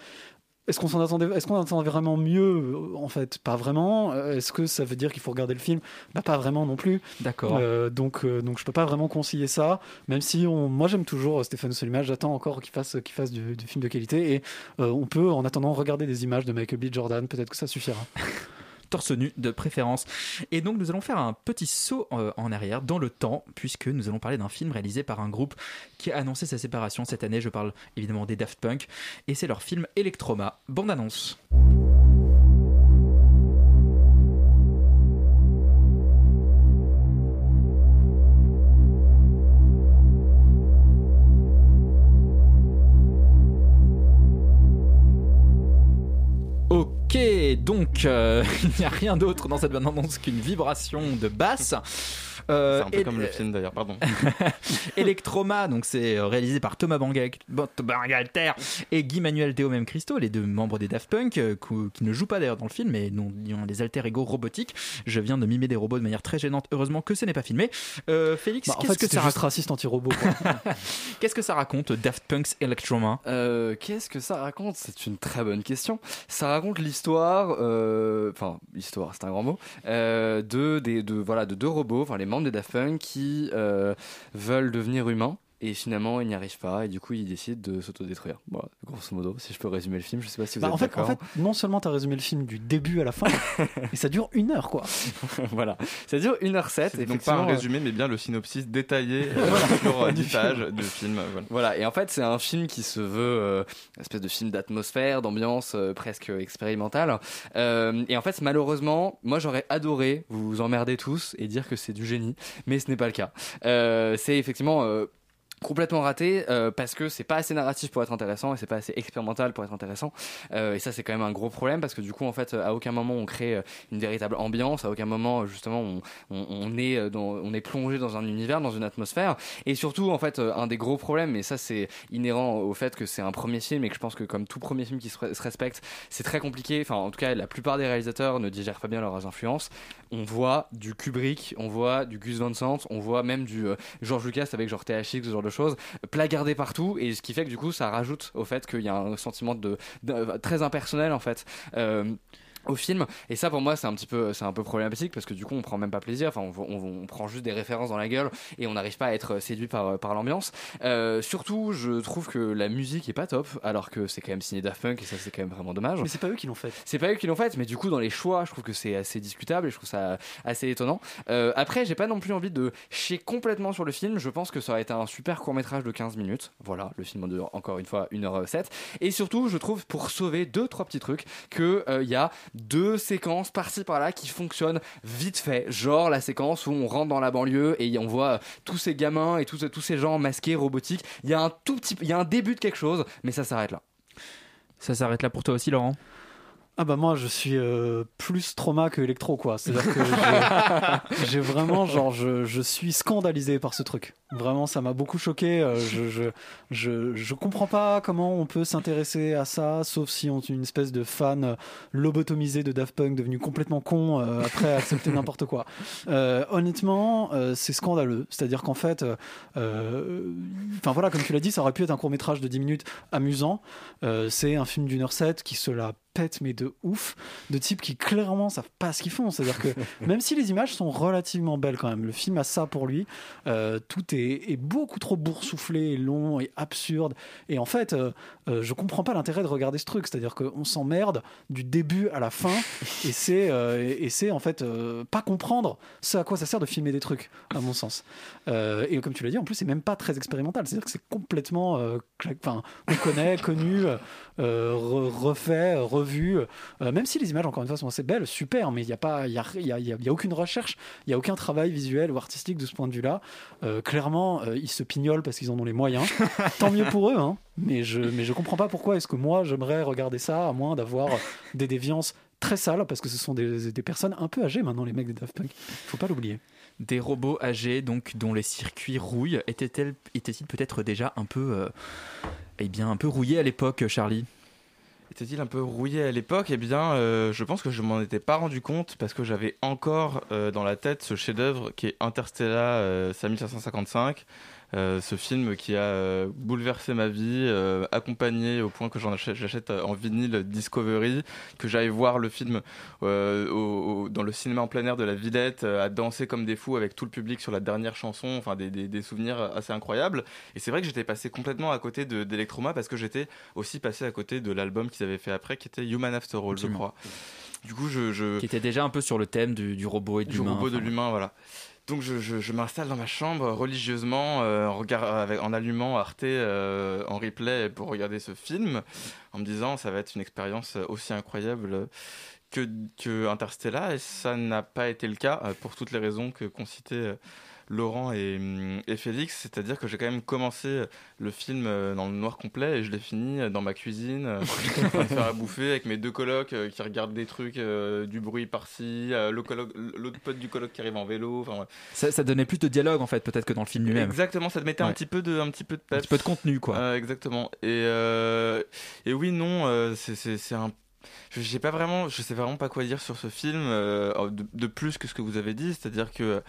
Est-ce qu'on s'en attendait, est-ce qu'on attendait vraiment mieux En fait, pas vraiment. Euh, Est-ce que ça veut dire qu'il faut regarder le film? Bah, pas vraiment non plus. D'accord. Euh, donc, euh, donc, je peux pas vraiment conseiller ça. Même si on, moi, j'aime toujours euh, Stéphane Sollima. J'attends encore qu'il fasse, qu'il fasse du, du film de qualité. Et euh, on peut, en attendant, regarder des images de Michael B. Jordan. Peut-être que ça suffira. torse nu de préférence. Et donc nous allons faire un petit saut euh, en arrière dans le temps, puisque nous allons parler d'un film réalisé par un groupe qui a annoncé sa séparation cette année. Je parle évidemment des Daft Punk, et c'est leur film Electroma. Bande annonce. Ok, donc euh, il n'y a rien d'autre dans cette bande annonce qu'une vibration de basse. Euh, C'est un peu et- comme le film d'ailleurs, pardon. Electroma, donc c'est euh, réalisé par Thomas Bangalter et Guy Manuel Théo même Christo, les deux membres des Daft Punk, euh, qui ne jouent pas d'ailleurs dans le film, mais non, ils ont des alter ego robotiques. Je viens de mimer des robots de manière très gênante. Heureusement que ce n'est pas filmé. Euh, Félix, Bah, qu'est-ce que ça raconte raciste anti-robot. Qu'est-ce que ça raconte Daft Punk's Electroma? Euh, Qu'est-ce que ça raconte? C'est une très bonne question. Ça raconte l'histoire, euh, enfin l'histoire, c'est un grand mot, euh, de, des, de voilà de deux robots, enfin les membres des Daft qui euh, veulent devenir humains. Et finalement, ils n'y arrivent pas, et du coup, ils décident de s'autodétruire. Voilà, grosso modo, si je peux résumer le film, je sais pas si vous Bah, êtes en, fait, en d'accord. fait, non seulement tu as résumé le film du début à la fin, et ça dure une heure, quoi. voilà, ça dure 1h07. C'est donc pas un résumé, mais bien le synopsis détaillé euh, sur euh, 10 pages de film. euh, voilà. Voilà, et en fait, c'est un film qui se veut euh, une espèce de film d'atmosphère, d'ambiance euh, presque expérimentale. Euh, et en fait, malheureusement, moi j'aurais adoré vous vous emmerder tous et dire que c'est du génie, mais ce n'est pas le cas. Euh, c'est effectivement. Euh, complètement raté euh, parce que c'est pas assez narratif pour être intéressant et c'est pas assez expérimental pour être intéressant. Euh, et ça c'est quand même un gros problème parce que du coup en fait à aucun moment on crée euh, une véritable ambiance à aucun moment justement on, on, est euh, dans, on est plongé dans un univers dans une atmosphère. Et surtout en fait euh, un des gros problèmes et ça c'est inhérent au fait que c'est un premier film et que je pense que comme tout premier film qui se, re- se respecte c'est très compliqué. Enfin en tout cas la plupart des réalisateurs ne digèrent pas bien leurs influences. On voit du Kubrick on voit du Gus Van Sant on voit même du euh, George Lucas avec genre THX ce genre placardé partout et ce qui fait que du coup ça rajoute au fait qu'il y a un sentiment de, de- très impersonnel en fait. Euh, au film et ça pour moi c'est un petit peu c'est un peu problématique parce que du coup on prend même pas plaisir enfin on, on- on prend juste des références dans la gueule et on n'arrive pas à être séduit par, par l'ambiance Euh, surtout je trouve que la musique est pas top alors que c'est quand même signé Daft Punk et ça c'est quand même vraiment dommage Mais c'est pas eux qui l'ont fait. c'est pas eux qui l'ont fait, mais du coup, dans les choix, je trouve que c'est assez discutable et je trouve ça assez étonnant. Euh, après, j'ai pas non plus envie de chier complètement sur le film. Je pense que ça aurait été un super court métrage de 15 minutes. Voilà, le film en dure encore une fois 1h07. Et surtout, je trouve, pour sauver deux, trois petits trucs, qu'il y a deux séquences par-ci par-là qui fonctionnent vite fait. Genre la séquence où on rentre dans la banlieue et on voit tous ces gamins et tous, tous ces gens masqués, robotiques. Il y a un tout petit, il y a un début de quelque chose, mais ça s'arrête là. Ça s'arrête là pour toi aussi, Laurent? Ah bah moi je suis euh, plus trauma que électro quoi. C'est-à-dire que j'ai- vraiment genre je, je suis scandalisé par ce truc. Vraiment ça m'a beaucoup choqué. Euh, Je, je, je, je comprends pas comment on peut s'intéresser à ça sauf si on est une espèce de fan lobotomisé de Daft Punk devenu complètement con euh, après accepter n'importe quoi. Euh, honnêtement euh, c'est scandaleux. C'est-à-dire qu'en fait euh, euh, enfin voilà comme tu l'as dit ça aurait pu être un court métrage de 10 minutes amusant. C'est un film d'une heure 7 qui se la pète mais de ouf de types qui clairement savent pas ce qu'ils font c'est à dire que même si les images sont relativement belles quand même le film a ça pour lui tout est, est beaucoup trop boursouflé et long et absurde. Et en fait euh, euh, je comprends pas l'intérêt de regarder ce truc. C'est à dire qu'on s'emmerde du début à la fin. Et c'est euh, et c'est en fait euh, pas comprendre ce à quoi ça sert de filmer des trucs à mon sens. Euh, et comme tu l'as dit en plus c'est même pas très expérimental. C'est à dire que c'est complètement enfin on connaît connu re- refait revu. Même si les images encore une fois sont assez belles super mais il n'y a pas il y a, y a- y a- aucune recherche. Il y a aucun travail visuel ou artistique de ce point de vue là clairement euh, ils se pignolent parce qu'ils en ont les moyens. Tant mieux pour eux hein. mais je mais je comprends pas pourquoi est-ce que moi j'aimerais regarder ça à moins d'avoir des déviances très sales parce que ce sont des, des personnes un peu âgées maintenant les mecs des Daft Punk. Faut pas l'oublier. Des robots âgés, donc dont les circuits rouillent, étaient-ils étaient-ils peut-être déjà un peu, euh, eh bien, un peu rouillés à l'époque, Charlie? Était-il un peu rouillé à l'époque? Eh bien, euh, je pense que je m'en étais pas rendu compte parce que j'avais encore euh, dans la tête ce chef-d'œuvre qui est Interstellar euh, 5555. Euh, ce film qui a euh, bouleversé ma vie, euh, accompagné au point que j'en achète, j'achète en vinyle Discovery, que j'aille voir le film au- au- dans le cinéma en plein air de la Villette, à danser comme des fous avec tout le public sur la dernière chanson, enfin des, des- des souvenirs assez incroyables. Et c'est vrai que j'étais passé complètement à côté de- d'Electroma parce que j'étais aussi passé à côté de l'album qu'ils avaient fait après, qui était Human After All, je crois. Du coup, je, je, Qui était déjà un peu sur le thème du, du robot et de du l'humain. robot de enfin, l'humain, voilà. Donc je, m'installe dans ma chambre religieusement euh, en, allumant Arte euh, en replay pour regarder ce film, en me disant ça va être une expérience aussi incroyable que, que Interstellar, et ça n'a pas été le cas euh, pour toutes les raisons que euh, Laurent et, et Félix, c'est-à-dire que j'ai quand même commencé le film euh, dans le noir complet et je l'ai fini euh, dans ma cuisine, euh, en train de faire à bouffer avec mes deux colocs qui regardent des trucs, euh, du bruit par-ci, euh, l'autre pote du coloc qui arrive en vélo. ouais. Ça, ça donnait plus de dialogue en fait, peut-être que dans le film lui-même. Exactement, ça te mettait un petit peu de, un petit peu de Un petit peu de contenu quoi. Euh, exactement. Et, et oui, non, c'est- un. Je j'ai pas vraiment, je sais vraiment pas quoi dire sur ce film euh, de, de plus que ce que vous avez dit, c'est-à-dire que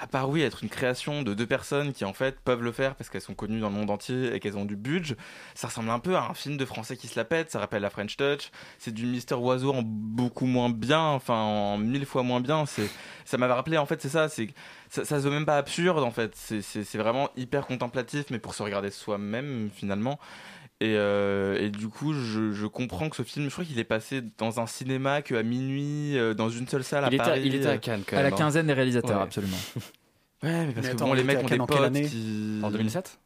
à part oui être une création de deux personnes qui en fait peuvent le faire parce qu'elles sont connues dans le monde entier et qu'elles ont du budget, ça ressemble un peu à un film de français qui se la pète, ça rappelle la French Touch, c'est du Mister Oiseau en beaucoup moins bien, enfin en mille fois moins bien, ça m'avait rappelé en fait c'est ça, c'est ça, ça se veut même pas absurde en fait, c'est vraiment hyper contemplatif mais pour se regarder soi-même finalement. Et, euh, et du coup, je, je comprends que ce film, je crois qu'il est passé dans un cinéma que à minuit, euh, dans une seule salle à Il était à- Paris. il était à euh, Cannes, quand À la même, hein. quinzaine des réalisateurs, Ouais. absolument. Ouais, mais parce Mais que attends, bon, il les mecs ont des potes année qui. En 2007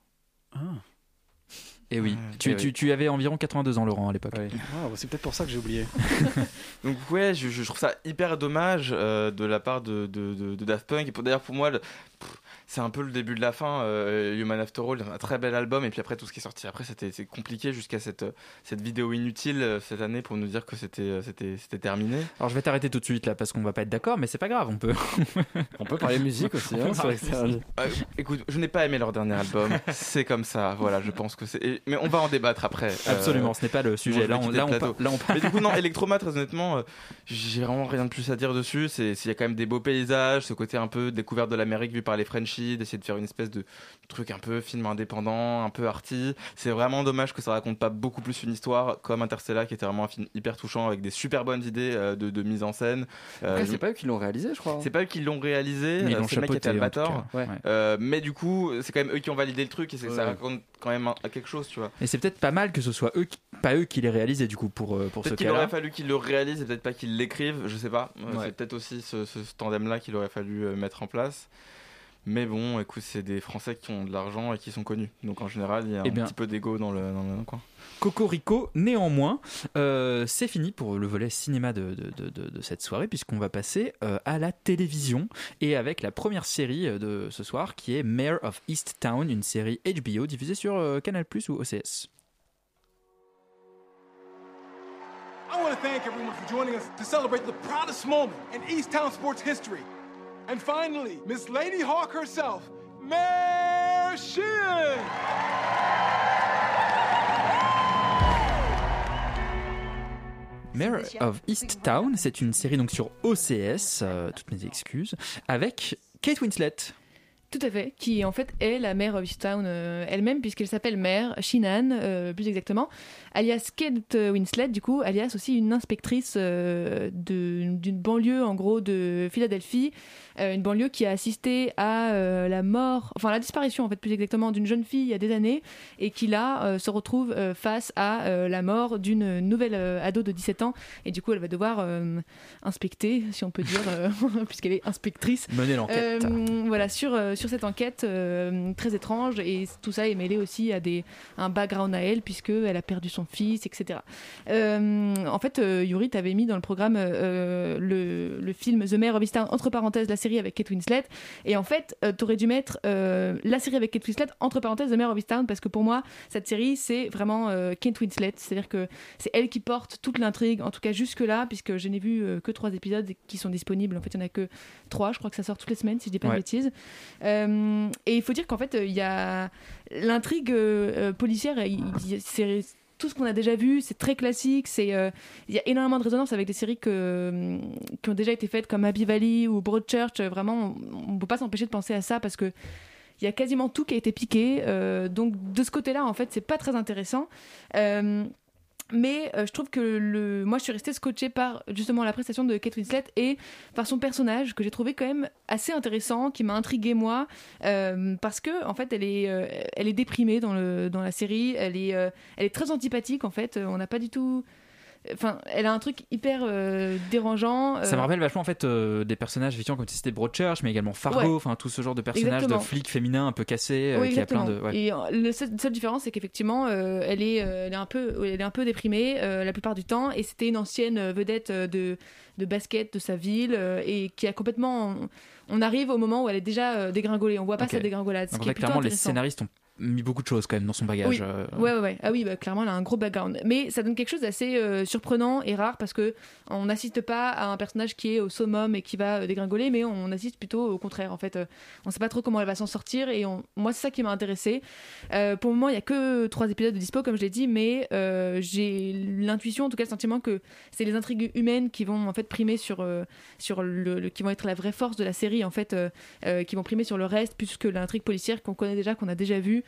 Et oui, tu, eh tu- oui. tu avais environ 82 ans Laurent à l'époque. Ah, bah, c'est peut-être pour ça que j'ai oublié. Donc ouais, je, je trouve ça hyper dommage euh, de la part de, de, de- de Daft Punk. Et d'ailleurs pour moi, le- pff, c'est un peu le début de la fin. euh, Human After All, un très bel album. Et puis après tout ce qui est sorti après, c'était compliqué jusqu'à cette cette vidéo inutile euh, cette année pour nous dire que c'était euh, c'était c'était terminé. Alors je vais t'arrêter tout de suite là parce qu'on va pas être d'accord, mais c'est pas grave, on peut. On peut parler musique aussi, hein. Euh, écoute, je n'ai pas aimé leur dernier album. c'est comme ça. Voilà, je pense que c'est. Mais on va en débattre après. Euh, Absolument, ce n'est pas le sujet. Là, on, là, on, là, on parle. Mais du coup, non, Electroma, très honnêtement, j'ai vraiment rien de plus à dire dessus. C'est, il y a quand même des beaux paysages, ce côté un peu découverte de l'Amérique vu par les D'essayer de faire une espèce de truc un peu film indépendant, un peu arty. C'est vraiment dommage que ça raconte pas beaucoup plus une histoire comme Interstellar, qui était vraiment un film hyper touchant avec des super bonnes idées euh, de, de mise en scène. Euh, c'est pas eux qui l'ont réalisé, je crois. c'est pas eux qui l'ont réalisé, Mais ils euh, l'ont c'est le mec qui était chapeauté. Ouais. Euh, mais du coup, c'est quand même eux qui ont validé le truc et ça raconte quand même un- quelque chose, tu vois. Et c'est peut-être pas mal que ce soit eux, qui- pas eux qui les réalisent du coup pour euh, pour ce Peut-être qu'il aurait fallu qu'ils le réalisent et peut-être pas qu'ils l'écrivent, je sais pas. Ouais. C'est peut-être aussi ce, ce tandem-là qu'il aurait fallu mettre en place. Mais bon, écoute, c'est des Français qui ont de l'argent et qui sont connus. Donc en général, il y a Eh un bien. petit peu d'ego dans le, dans le coin. Cocorico, néanmoins, euh, c'est fini pour le volet cinéma de, de, de- de- de cette soirée, puisqu'on va passer euh, à la télévision, et avec la première série euh, de ce soir, qui est Mayor of East Town, une série HBO diffusée sur euh, Canal Plus ou OCS. I want to thank everyone for joining us to celebrate the proudest moment in East Town sports history. And finally, Miss Lady Hawk herself, Mayor Shin! Mayor of East Town, c'est une série donc sur OCS, euh, toutes mes excuses, avec Kate Winslet. Tout à fait, qui en fait est la mère of Easttown euh, elle-même, puisqu'elle s'appelle mère Shinan, euh, plus exactement, alias Kate Winslet, du coup, alias aussi une inspectrice euh, de- d'une banlieue, en gros, de Philadelphie, euh, une banlieue qui a assisté à euh, la mort, enfin la disparition, en fait, plus exactement, d'une jeune fille il y a des années, et qui là euh, se retrouve face à la mort d'une nouvelle ado de 17 ans, et du coup, elle va devoir inspecter, si on peut dire, puisqu'elle est inspectrice. Mener l'enquête. Voilà, sur, sur cette enquête très étrange, et tout ça est mêlé aussi à des, un background à elle, puisqu'elle a perdu son fils, etc. En fait, Yuri t'avait mis dans le programme le, le film The Mayor of Easttown, entre parenthèses, la série avec Kate Winslet, et en fait, euh, t'aurais dû mettre euh, la série avec Kate Winslet, entre parenthèses, The Mayor of Easttown, parce que pour moi, cette série, c'est vraiment euh, Kate Winslet, c'est-à-dire que c'est elle qui porte toute l'intrigue, en tout cas jusque-là, puisque je n'ai vu euh, que trois épisodes qui sont disponibles, en fait, il n'y en a que trois, je crois que ça sort toutes les semaines, si je dis pas Ouais. de bêtises. Et il faut dire qu'en fait, il y a l'intrigue policière, c'est tout ce qu'on a déjà vu, c'est très classique, euh, il y a énormément de résonance avec des séries euh, qui ont déjà été faites comme Happy Valley ou Broadchurch, euh, vraiment on, on peut pas s'empêcher de penser à ça parce que il y a quasiment tout qui a été piqué. donc de ce côté-là, en fait, c'est pas très intéressant. Mais euh, je trouve que le... moi je suis restée scotchée par justement la prestation de Kate Winslet et par son personnage que j'ai trouvé quand même assez intéressant, qui m'a intrigué moi, euh, parce que en fait elle est, euh, elle est déprimée dans, la série, elle est très antipathique en fait, on n'a pas du tout... Enfin, elle a un truc hyper euh, dérangeant. Ça euh, me rappelle vachement en fait euh, des personnages effectivement comme tu citais Broadchurch, mais également Fargo, Ouais. enfin tout ce genre de personnages de flics féminins un peu cassés, Oui, qui a plein de. ouais. Et le seul, seule différence, c'est qu'effectivement, elle, est, elle, est un peu, elle est un peu déprimée la plupart du temps. Et c'était une ancienne vedette de, de basket de sa ville et qui a complètement. On arrive au moment où elle est déjà dégringolée. On voit pas sa dégringolade. Ce Donc, qui est clairement, les scénaristes ont mis beaucoup de choses quand même dans son bagage. Oui. euh, Ouais, ouais, ouais. Ah oui, bah, clairement, elle a un gros background. Mais ça donne quelque chose d'assez euh, surprenant et rare parce que on n'assiste pas à un personnage qui est au summum et qui va euh, dégringoler, mais on assiste plutôt au contraire. En fait, on sait pas trop comment elle va s'en sortir et on... moi, c'est ça qui m'a intéressé. Euh, pour le moment, il y a que trois épisodes de dispo, comme je l'ai dit, mais j'ai l'intuition, en tout cas le sentiment que c'est les intrigues humaines qui vont en fait primer sur, sur le, le- qui vont être la vraie force de la série, en fait, qui vont primer sur le reste, plus que l'intrigue policière qu'on connaît déjà, qu'on a déjà vue.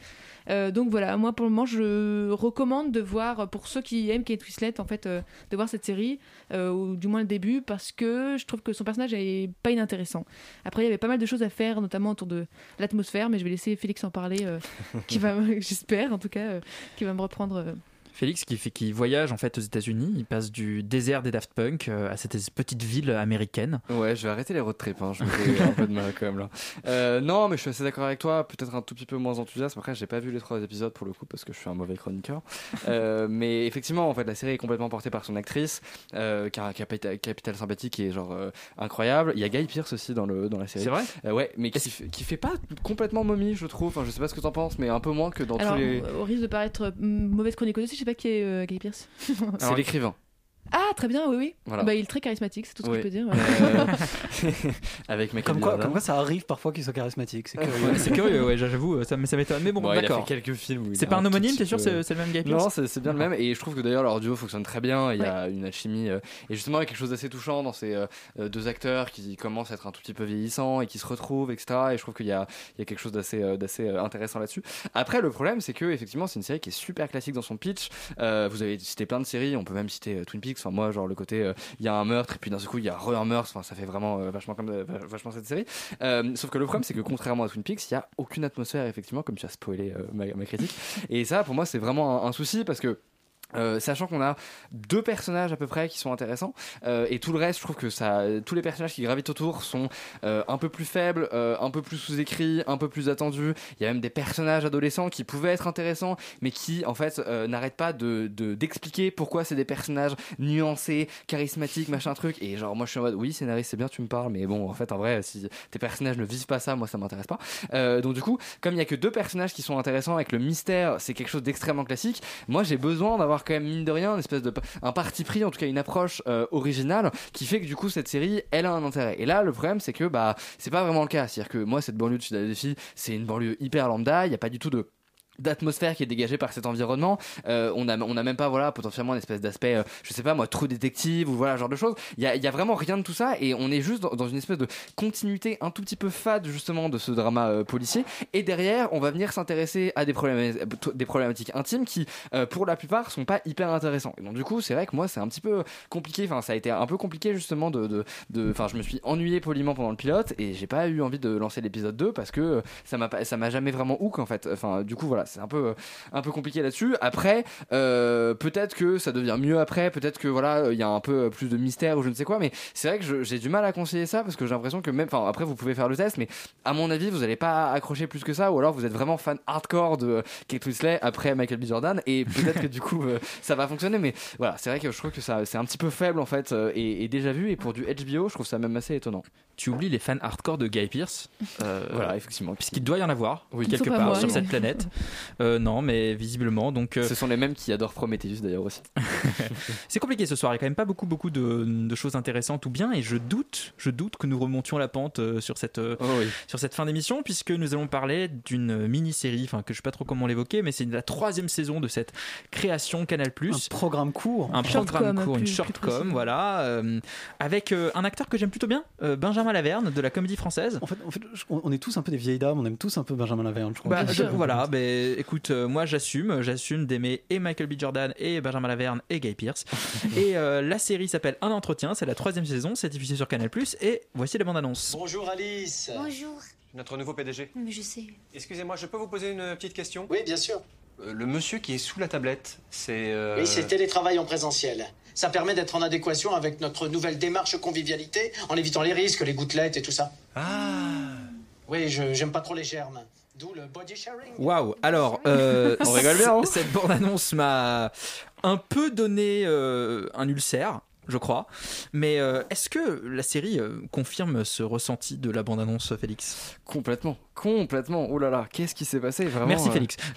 Euh, donc voilà, moi pour le moment, je recommande de voir, pour ceux qui aiment Kate Winslet, en fait, euh, de voir cette série, euh, ou du moins le début, parce que je trouve que son personnage est pas inintéressant. Après, il y avait pas mal de choses à faire, notamment autour de l'atmosphère, mais je vais laisser Félix en parler, qui va, j'espère en tout cas, qui va me reprendre. Félix qui fait qui voyage en fait aux États-Unis, il passe du désert des Daft Punk euh, à cette petite ville américaine. Ouais, je vais arrêter les road trips. Hein. Je me fais un peu de mal quand même là. Euh, non, mais je suis assez d'accord avec toi. Peut-être un tout petit peu moins enthousiaste. Après, j'ai pas vu les trois épisodes pour le coup parce que je suis un mauvais chroniqueur. Euh, mais effectivement, en fait, la série est complètement portée par son actrice, euh, qui a un capita- capital sympathique qui est genre euh, incroyable. Il y a Guy Pearce aussi dans le dans la série. C'est vrai? Euh, Ouais, mais qui, fait- qui fait pas complètement momie, je trouve. Enfin, je sais pas ce que t'en penses, mais un peu moins que dans Alors, tous les. au risque de paraître euh, mauvaise chroniqueuse aussi, sais pas qui est euh, Guy Pearce. C'est l'écrivain. Ah, très bien, oui, oui. Voilà. Bah, il est très charismatique, c'est tout ce Oui. que je peux dire. Euh, avec Comme quoi, comme quoi, ça arrive parfois qu'il soit charismatique. C'est curieux. Ouais, c'est curieux, ouais, j'avoue, ça, ça m'étonne. Mais bon, Bon, il a d'accord. fait quelques films. C'est est pas un homonyme, t'es sûr, peu- c'est c'est le même Guy Non, c'est c'est bien le même. Et je trouve que d'ailleurs leur duo fonctionne très bien. Il y a une alchimie. euh, et justement, il y a quelque chose d'assez touchant dans ces euh, euh, deux acteurs qui commencent à être un tout petit peu vieillissants et qui se retrouvent, etc. Et je trouve qu'il y a, il y a quelque chose d'assez d'assez intéressant là-dessus. Après, le problème, c'est que effectivement, c'est une série qui est super classique dans son pitch. Euh, vous avez cité plein de séries. On peut même citer euh, Twin Peaks. Enfin, moi, genre le côté, euh, il y a un meurtre et puis d'un coup, il y a re un meurtre. Enfin, ça fait vraiment euh, vachement comme euh, vachement cette série. Sauf que le problème, c'est que contrairement à Twin Peaks, il y a aucune atmosphère, effectivement, comme tu as spoilé ma, ma critique. Et ça, pour moi, c'est vraiment un souci parce que. Euh, sachant qu'on a deux personnages à peu près qui sont intéressants euh, et tout le reste je trouve que ça tous les personnages qui gravitent autour sont euh, un peu plus faibles un peu plus sous-écrits un peu plus attendus. Il y a même des personnages adolescents qui pouvaient être intéressants mais qui en fait n'arrêtent pas de de- d'expliquer pourquoi c'est des personnages nuancés charismatiques machin truc. Et genre moi je suis en mode oui scénariste c'est bien tu me parles mais bon en fait en vrai si tes personnages ne vivent pas ça moi ça m'intéresse pas. Donc du coup comme il y a que deux personnages qui sont intéressants que le mystère c'est quelque chose d'extrêmement classique moi j'ai besoin d'avoir quand même mine de rien un parti pris en tout cas une approche euh, originale qui fait que du coup cette série elle a un intérêt. Et là le problème c'est que bah c'est pas vraiment le cas. C'est à dire que moi cette banlieue de Philadelphie c'est une banlieue hyper lambda il y a pas du tout de d'atmosphère qui est dégagée par cet environnement. Euh, on a on a même pas voilà potentiellement une espèce d'aspect euh, je sais pas moi trou détective ou voilà genre de choses. Il y a, y a vraiment rien de tout ça et on est juste dans, une espèce de continuité un tout petit peu fade justement de ce drama euh, policier. Et derrière on va venir s'intéresser à des problèmes des problématiques intimes qui euh, pour la plupart sont pas hyper intéressants. Et donc du coup c'est vrai que moi c'est un petit peu compliqué. Enfin ça a été un peu compliqué justement de de de- enfin je me suis ennuyé poliment pendant le pilote et j'ai pas eu envie de lancer l'épisode 2 parce que ça m'a ça m'a jamais vraiment hook en fait. Enfin du coup voilà c'est un peu euh, un peu compliqué là-dessus après euh, peut-être que ça devient mieux après peut-être que voilà il y a un peu plus de mystère ou je ne sais quoi mais c'est vrai que j'ai du mal à conseiller ça parce que j'ai l'impression que même enfin après vous pouvez faire le test mais à mon avis vous allez pas accrocher plus que ça ou alors vous êtes vraiment fan hardcore de Kate Winslet après Michael B Jordan et peut-être que du coup euh, ça va fonctionner mais voilà c'est vrai que je trouve que ça c'est un petit peu faible en fait euh, et, et déjà vu et pour du HBO je trouve ça même assez étonnant Tu oublies les fans hardcore de Guy Pearce. Euh, Voilà, effectivement. Puisqu'il doit y en avoir, Oui. quelque part moi, sur cette planète. Euh, non, mais visiblement. Donc, euh, Ce sont les mêmes qui adorent Prometheus d'ailleurs aussi. c'est compliqué ce soir. Il y a quand même pas beaucoup, beaucoup de, de choses intéressantes ou bien. Et je doute, je doute que nous remontions la pente euh, sur cette, euh, Oh oui. sur cette fin d'émission, puisque nous allons parler d'une mini-série, enfin que je sais pas trop comment l'évoquer, mais c'est la troisième saison de cette création Canal+. Un programme court. un Short programme com, court, une plus- short plus com, précisément. voilà, euh, avec euh, un acteur que j'aime plutôt bien, euh, Benjamin Laverne de la Comédie Française. En fait, en fait, on est tous un peu des vieilles dames, on aime tous un peu Benjamin Laverne, je crois. Bah, je- voilà, ben écoute, euh, moi j'assume, j'assume d'aimer et Michael B. Jordan et Benjamin Laverne et Guy Pearce. et euh, la série s'appelle Un entretien, c'est la troisième saison, c'est diffusé sur Canal+, et voici la bande-annonce. Bonjour Alice. Bonjour. Notre nouveau PDG. Mais je sais. Excusez-moi, je peux vous poser une petite question? Oui, bien sûr. Euh, Le monsieur qui est sous la tablette, c'est... euh, Oui, c'est télétravail en présentiel. Ça permet d'être en adéquation avec notre nouvelle démarche convivialité, en évitant les risques, les gouttelettes et tout ça. Ah Oui, je j'aime pas trop les germes. D'où le body sharing. Waouh Alors, euh, On rigole bien, hein Cette bande-annonce m'a un peu donné euh, un ulcère, je crois. Mais euh, est-ce que la série euh, confirme ce ressenti de la bande-annonce, Félix? Complètement, complètement. Oh là là, qu'est-ce qui s'est passé vraiment Merci euh, Félix.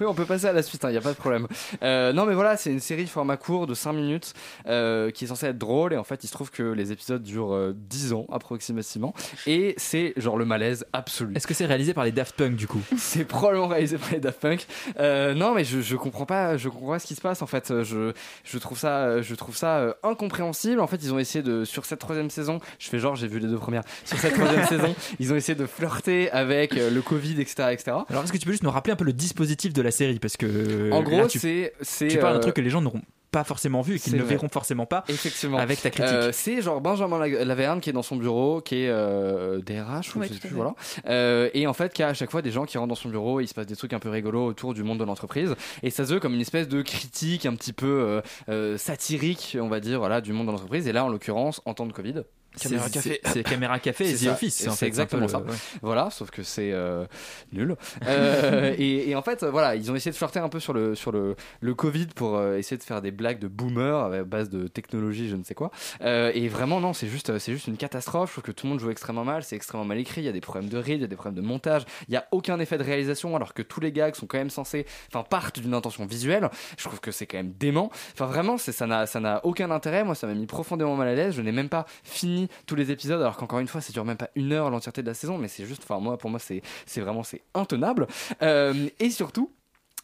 oui, on peut passer à la suite, il n'y a pas de problème. Euh, non, mais voilà, c'est une série format court de 5 minutes euh, qui est censée être drôle. Et en fait, il se trouve que les épisodes durent euh, 10 ans approximativement. Et c'est genre le malaise absolu. Est-ce que c'est réalisé par les Daft Punk du coup? C'est probablement réalisé par les Daft Punk. Non, mais je, je comprends pas, je comprends pas ce qui se passe en fait. Je, je trouve ça, je trouve ça incompréhensible. En fait, ils ont essayé de sur cette troisième saison. Je fais genre, j'ai vu les deux premières. Sur cette troisième saison, ils ont essayé de flirter avec euh, le Covid, etc., etc. Alors, est-ce que tu peux juste nous rappeler un peu le dispositif de la série? Parce que. En là, gros, tu, c'est, c'est. tu parles d'un euh, truc que les gens n'auront pas forcément vu et qu'ils ne vrai. verront forcément pas Effectivement. avec ta critique. Euh, c'est genre Benjamin La- Laverne qui est dans son bureau, qui est euh, DRH, ou Ouais, je sais plus, voilà. Euh, et en fait, qui a à chaque fois des gens qui rentrent dans son bureau, et il se passe des trucs un peu rigolos autour du monde de l'entreprise. Et ça se veut comme une espèce de critique un petit peu euh, euh, satirique, on va dire, voilà, du monde de l'entreprise. Et là, en l'occurrence, en temps de Covid. Caméra C'est- Café. c'est- c'est Caméra Café et The ça. Office, C'est exactement le- ça. ouais. Voilà, sauf que c'est euh, nul. Euh, et, et en fait, voilà, ils ont essayé de flirter un peu sur le, sur le, le Covid pour euh, essayer de faire des blagues de boomer à base de technologie, je ne sais quoi. Et vraiment, non, c'est juste, c'est juste une catastrophe. Je trouve que tout le monde joue extrêmement mal, c'est extrêmement mal écrit. Il y a des problèmes de rythme, il y a des problèmes de montage. Il n'y a aucun effet de réalisation, alors que tous les gags sont quand même censés, enfin, partent d'une intention visuelle. Je trouve que c'est quand même dément. Enfin, vraiment, ça n'a aucun intérêt. Moi, ça m'a mis profondément mal à l'aise. Je n'ai même pas fini tous les épisodes, alors qu'encore une fois, ça dure même pas une heure l'entièreté de la saison, mais c'est juste, enfin, moi, pour moi, c'est, vraiment, c'est intenable. Euh, et surtout,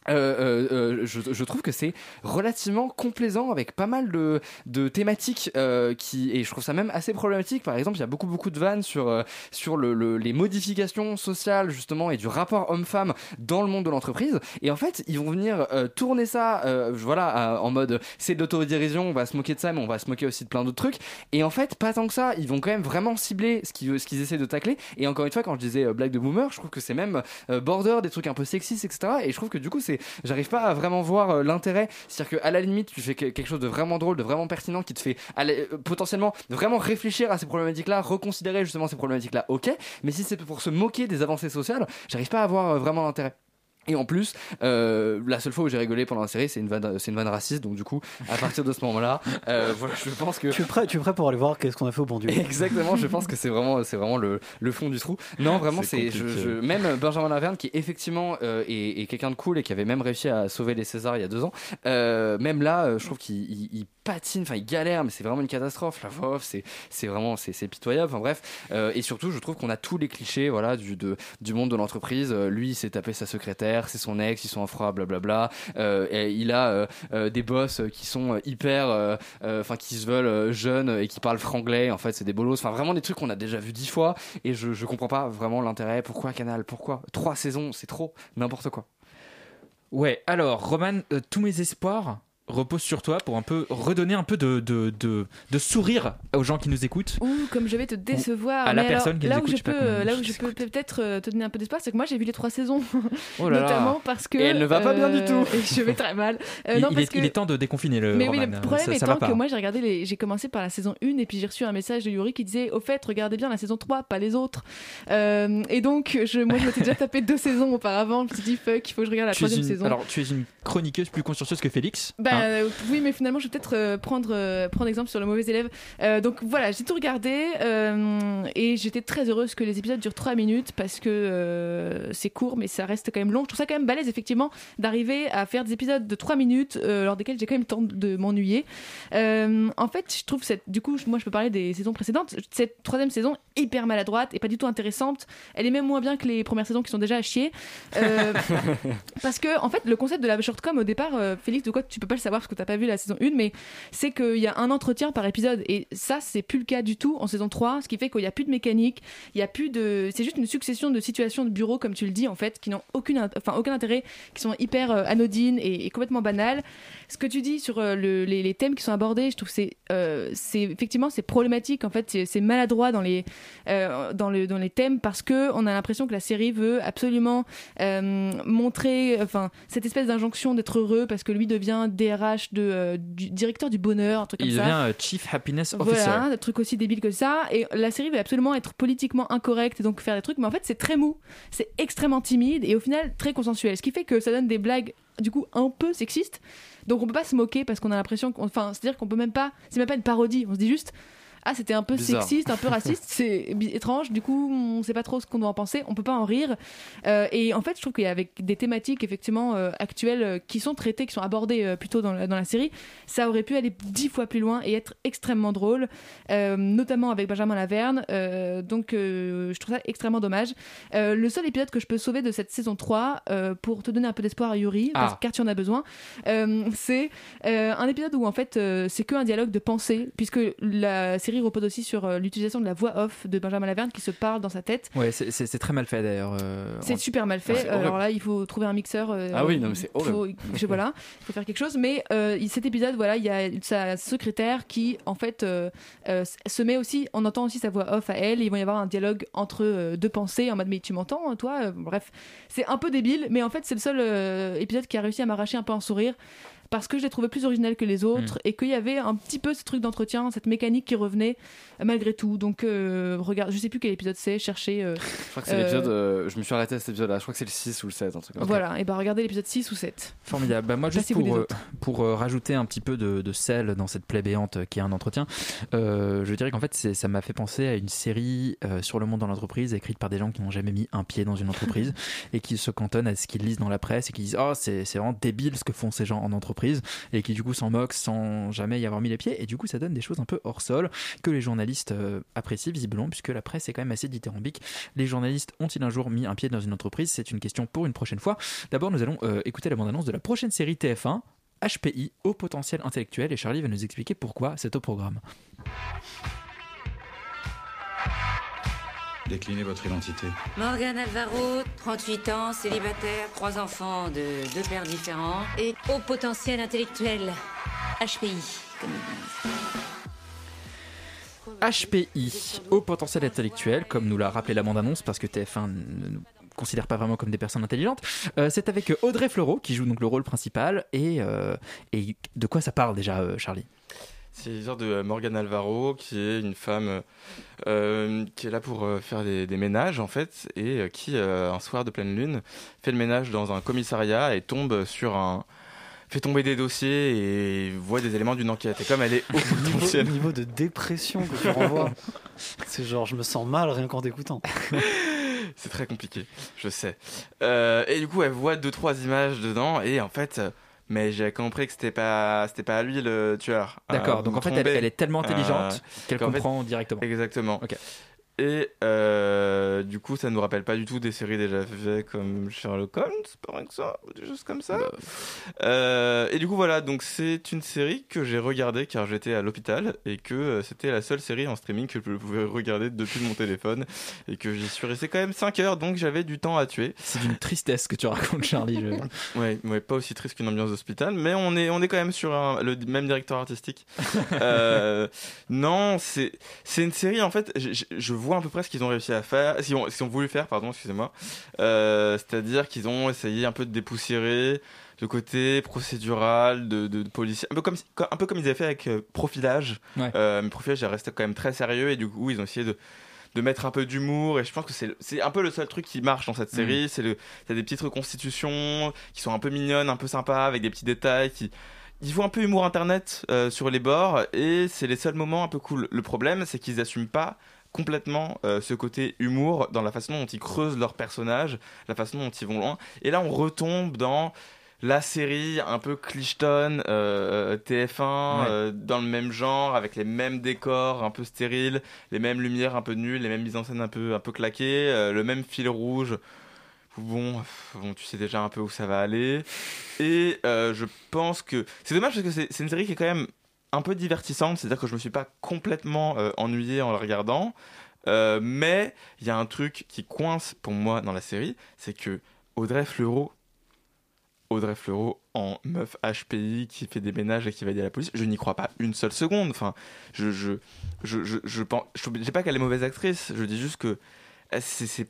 euh, euh, euh, je, trouve que c'est relativement complaisant avec pas mal de, thématiques qui et je trouve ça même assez problématique. Par exemple il y a beaucoup beaucoup de vannes sur sur le, le- les modifications sociales justement et du rapport homme-femme dans le monde de l'entreprise. Et en fait ils vont venir tourner ça voilà en mode c'est de l'autodérision on va se moquer de ça mais on va se moquer aussi de plein d'autres trucs. Et en fait pas tant que ça ils vont quand même vraiment cibler ce qu'ils ce qu'ils essaient de tacler. Et encore une fois quand je disais blague de boomer je trouve que c'est même border des trucs un peu sexistes etc et je trouve que du coup c'est j'arrive pas à vraiment voir euh, l'intérêt. C'est-à-dire qu'à la limite tu fais que- quelque chose de vraiment drôle de vraiment pertinent qui te fait aller, euh, potentiellement vraiment réfléchir à ces problématiques là reconsidérer justement ces problématiques là ok. Mais si c'est pour se moquer des avancées sociales j'arrive pas à voir euh, vraiment l'intérêt et en plus, euh, la seule fois où j'ai rigolé pendant la série, c'est une vanne, c'est une vanne raciste. Donc du coup, à partir de ce moment-là, euh, voilà, je pense que Tu es prêt, tu es prêt pour aller voir qu'est-ce qu'on a fait au bon Dieu Exactement, je pense que c'est vraiment, c'est vraiment le, le fond du trou. Non, vraiment, C'est c'est, je, je- même Benjamin Laverne, qui effectivement euh, est, est quelqu'un de cool et qui avait même réussi à sauver les Césars il y a deux ans, euh, même là, euh, je trouve qu'il il- il patine, enfin il galère, mais c'est vraiment une catastrophe. La voix off, c'est, vraiment, c'est, pitoyable. Enfin bref, Euh, et surtout, je trouve qu'on a tous les clichés, voilà, du, de, du monde de l'entreprise. Euh, lui, il s'est tapé sa secrétaire, c'est son ex, ils sont en froid, blablabla. Euh, il a euh, euh, des boss qui sont euh, hyper, euh, euh, enfin qui se veulent euh, jeunes et qui parlent franglais. En fait, c'est des bolos. Enfin, vraiment des trucs qu'on a déjà vu dix fois. Et je, je comprends pas vraiment l'intérêt. Pourquoi Canal? Pourquoi? Trois saisons C'est trop, n'importe quoi. Ouais, alors, Roman, euh, tous mes espoirs reposent sur toi pour un peu redonner un peu de, de, de, de sourire aux gens qui nous écoutent. Ouh, comme je vais te décevoir. à la mais personne alors, qui nous là où écoute, je peux, euh, là je où je peux peut-être euh, te donner un peu d'espoir, c'est que moi j'ai vu les trois saisons, Oh là là. notamment parce que Et elle ne va pas bien du tout. et je vais très mal. Euh, il, non, il parce est, que il est temps de déconfiner le mais oui, le problème ça, étant pas. que moi j'ai regardé les... j'ai commencé par la saison 1 et puis j'ai reçu un message de Yuri qui disait au fait regardez bien la saison 3 pas les autres Euh, et donc je, moi je m'étais déjà tapé deux saisons auparavant je me suis dit fuck il faut que je regarde la tu troisième une, saison alors, tu es une chroniqueuse plus consciencieuse que Félix. bah. Euh, oui, mais finalement, je vais peut-être euh, prendre, euh, prendre exemple sur le mauvais élève. Donc voilà, j'ai tout regardé et j'étais très heureuse que les épisodes durent 3 minutes parce que c'est court, mais ça reste quand même long. Je trouve ça quand même balèze, effectivement, d'arriver à faire des épisodes de 3 minutes lors desquels j'ai quand même le temps de m'ennuyer. En fait, je trouve cette. Du coup, moi, je peux parler des saisons précédentes. Cette troisième saison, hyper maladroite et pas du tout intéressante. Elle est même moins bien que les premières saisons qui sont déjà à chier. Euh, parce que, en fait, le concept de la shortcom au départ, euh, Félix, de quoi tu peux pas le savoir parce que t'as pas vu la saison 1, mais c'est qu'il y a un entretien par épisode. Et ça, c'est plus le cas du tout en saison 3, ce qui fait qu'il n'y a plus de mécanique, il y a plus de. C'est juste une succession de situations de bureau, comme tu le dis, en fait, qui n'ont aucune, enfin, aucun intérêt, qui sont hyper euh, anodines et, complètement banales. Ce que tu dis sur euh, le- les, thèmes qui sont abordés, je trouve que c'est euh, c'est effectivement c'est problématique en fait c'est- maladroit dans les dans le dans les thèmes parce que on a l'impression que la série veut absolument montrer enfin cette espèce d'injonction d'être heureux parce que lui devient DRH de euh, du directeur du bonheur un truc comme Il ça devient euh, Chief Happiness Officer. voilà, des trucs aussi débiles que ça. Et la série veut absolument être politiquement incorrecte et donc faire des trucs, mais en fait c'est très mou, c'est extrêmement timide et au final très consensuel. Ce qui fait que ça donne des blagues du coup un peu sexistes. Donc on peut pas se moquer parce qu'on a l'impression qu'on, enfin, c'est-à-dire qu'on peut même pas, c'est même pas une parodie. On se dit juste. Ah, c'était un peu Bizarre. sexiste, un peu raciste, c'est étrange. Du coup, on sait pas trop ce qu'on doit en penser. On peut pas en rire. Euh, et en fait, je trouve qu'il y a avec des thématiques effectivement euh, actuelles euh, qui sont traitées, qui sont abordées plutôt dans la, dans la série, ça aurait pu aller dix fois plus loin et être extrêmement drôle, notamment avec Benjamin Laverne. Donc, je trouve ça extrêmement dommage. Le seul épisode que je peux sauver de cette saison 3, euh, pour te donner un peu d'espoir à Yuri, parce Ah. car tu en as besoin, c'est un épisode où en fait c'est que un dialogue de pensée, puisque la série repose aussi sur euh, l'utilisation de la voix off de Benjamin Laverne qui se parle dans sa tête. Ouais, c'est- très mal fait d'ailleurs. euh, C'est en- super mal fait. Euh, horrible. Alors là, il faut trouver un mixeur. Ah oui, non, mais c'est il faut- horrible. je- voilà, il faut faire quelque chose. Mais cet épisode, voilà, il y a sa secrétaire qui, en fait, se met aussi. On entend aussi sa voix off à elle. Et il va y avoir un dialogue entre deux pensées en mode mais tu m'entends, hein, toi? Bref, c'est un peu débile, mais en fait, c'est le seul épisode qui a réussi à m'arracher un peu un sourire. Parce que je l'ai trouvé plus original que les autres et qu'il y avait un petit peu ce truc d'entretien, cette mécanique qui revenait euh, malgré tout. Donc, euh, regarde, je sais plus quel épisode c'est, cherchez. euh, Je crois que c'est euh, l'épisode. euh, je me suis arrêté à cet épisode-là. Je crois que c'est le 6 ou le 7, un truc comme. Voilà, et bah regardez l'épisode 6 ou 7. Formidable. Bah, moi, juste pour, euh, pour euh, rajouter un petit peu de, de sel dans cette plaie béante qui est un entretien, euh, je dirais qu'en fait, ça m'a fait penser à une série euh, sur le monde dans l'entreprise écrite par des gens qui n'ont jamais mis un pied dans une entreprise et qui se cantonnent à ce qu'ils lisent dans la presse et qui disent Oh, c'est c'est vraiment débile ce que font ces gens en entreprise et qui du coup s'en moquent sans jamais y avoir mis les pieds. Et du coup, ça donne des choses un peu hors sol que les journalistes euh, apprécient visiblement puisque la presse est quand même assez dithyrambique. Les journalistes ont-ils un jour mis un pied dans une entreprise? C'est une question pour une prochaine fois. D'abord, nous allons euh, écouter la bande-annonce de la prochaine série TF1, HPI, au potentiel intellectuel, et Charlie va nous expliquer pourquoi c'est au programme. Déclinez votre identité. Morgan Alvaro, 38 ans, célibataire, trois enfants de deux pères différents et haut potentiel intellectuel. HPI, comme ils disent. HPI, au potentiel intellectuel, comme nous l'a rappelé la bande-annonce, parce que TF1 ne nous considère pas vraiment comme des personnes intelligentes. Euh, c'est avec Audrey Fleurot qui joue donc le rôle principal. Et, euh, et de quoi ça parle déjà, euh, Charlie? C'est l'histoire de euh, Morgane Alvaro, qui est une femme euh, qui est là pour euh, faire des, des ménages, en fait, et euh, qui, euh, un soir de pleine lune, fait le ménage dans un commissariat et tombe sur un. fait tomber des dossiers et voit des éléments d'une enquête. Et comme elle est au Niveau, niveau de dépression que tu renvoies. C'est genre, je me sens mal rien qu'en t'écoutant. C'est très compliqué, je sais. Euh, et du coup, elle voit deux trois images dedans et en fait, euh, mais j'ai compris que c'était pas c'était pas lui le tueur. D'accord, Euh, donc en fait, elle- elle est tellement intelligente Euh, qu'elle fait- comprend directement. Exactement. Et euh, du coup, ça nous rappelle pas du tout des séries déjà faites comme Sherlock Holmes, par exemple, ou des choses comme ça. Bah, Euh, et du coup, voilà, donc c'est une série que j'ai regardée car j'étais à l'hôpital et que euh, c'était la seule série en streaming que je pouvais regarder depuis mon téléphone et que j'y suis resté quand même 5 heures donc j'avais du temps à tuer. C'est d'une tristesse que tu racontes, Charlie. je- Ouais, ouais, pas aussi triste qu'une ambiance d'hôpital, mais on est, on est quand même sur un- le même directeur artistique. Euh, non, c'est, une série, en fait, je, je- je vois à peu près ce qu'ils ont réussi à faire, ont, ce qu'ils ont voulu faire, pardon, excusez-moi. Euh, c'est-à-dire qu'ils ont essayé un peu de dépoussiérer le côté procédural de, de, de policier, un peu comme, un peu comme ils avaient fait avec euh, Profilage. Ouais. Euh, mais Profilage, restait quand même très sérieux et du coup, ils ont essayé de de mettre un peu d'humour et je pense que c'est un peu le seul truc qui marche dans cette série c'est le des petites reconstitutions qui sont un peu mignonnes un peu sympas avec des petits détails qui Ils font un peu humour internet euh, sur les bords et c'est les seuls moments un peu cool. Le problème, c'est qu'ils n'assument pas complètement euh, ce côté humour dans la façon dont ils creusent leurs personnages, la façon dont ils vont loin. Et là, on retombe dans la série un peu Clichton, euh, TF1, Ouais. euh, dans le même genre, avec les mêmes décors un peu stériles, les mêmes lumières un peu nulles, les mêmes mises en scène un peu, un peu claquées, euh, le même fil rouge. Bon, tu sais déjà un peu où ça va aller. Et je pense que c'est dommage parce que c'est une série qui est quand même un peu divertissante, c'est-à-dire que je me suis pas complètement euh, ennuyé en la regardant. Euh, mais il y a un truc qui coince pour moi dans la série, c'est que Audrey Fleurot, Audrey Fleurot en meuf HPI qui fait des ménages et qui va à la police, je n'y crois pas une seule seconde. Enfin, je je je je, je pense, je dis pas qu'elle est mauvaise actrice, je dis juste que c'est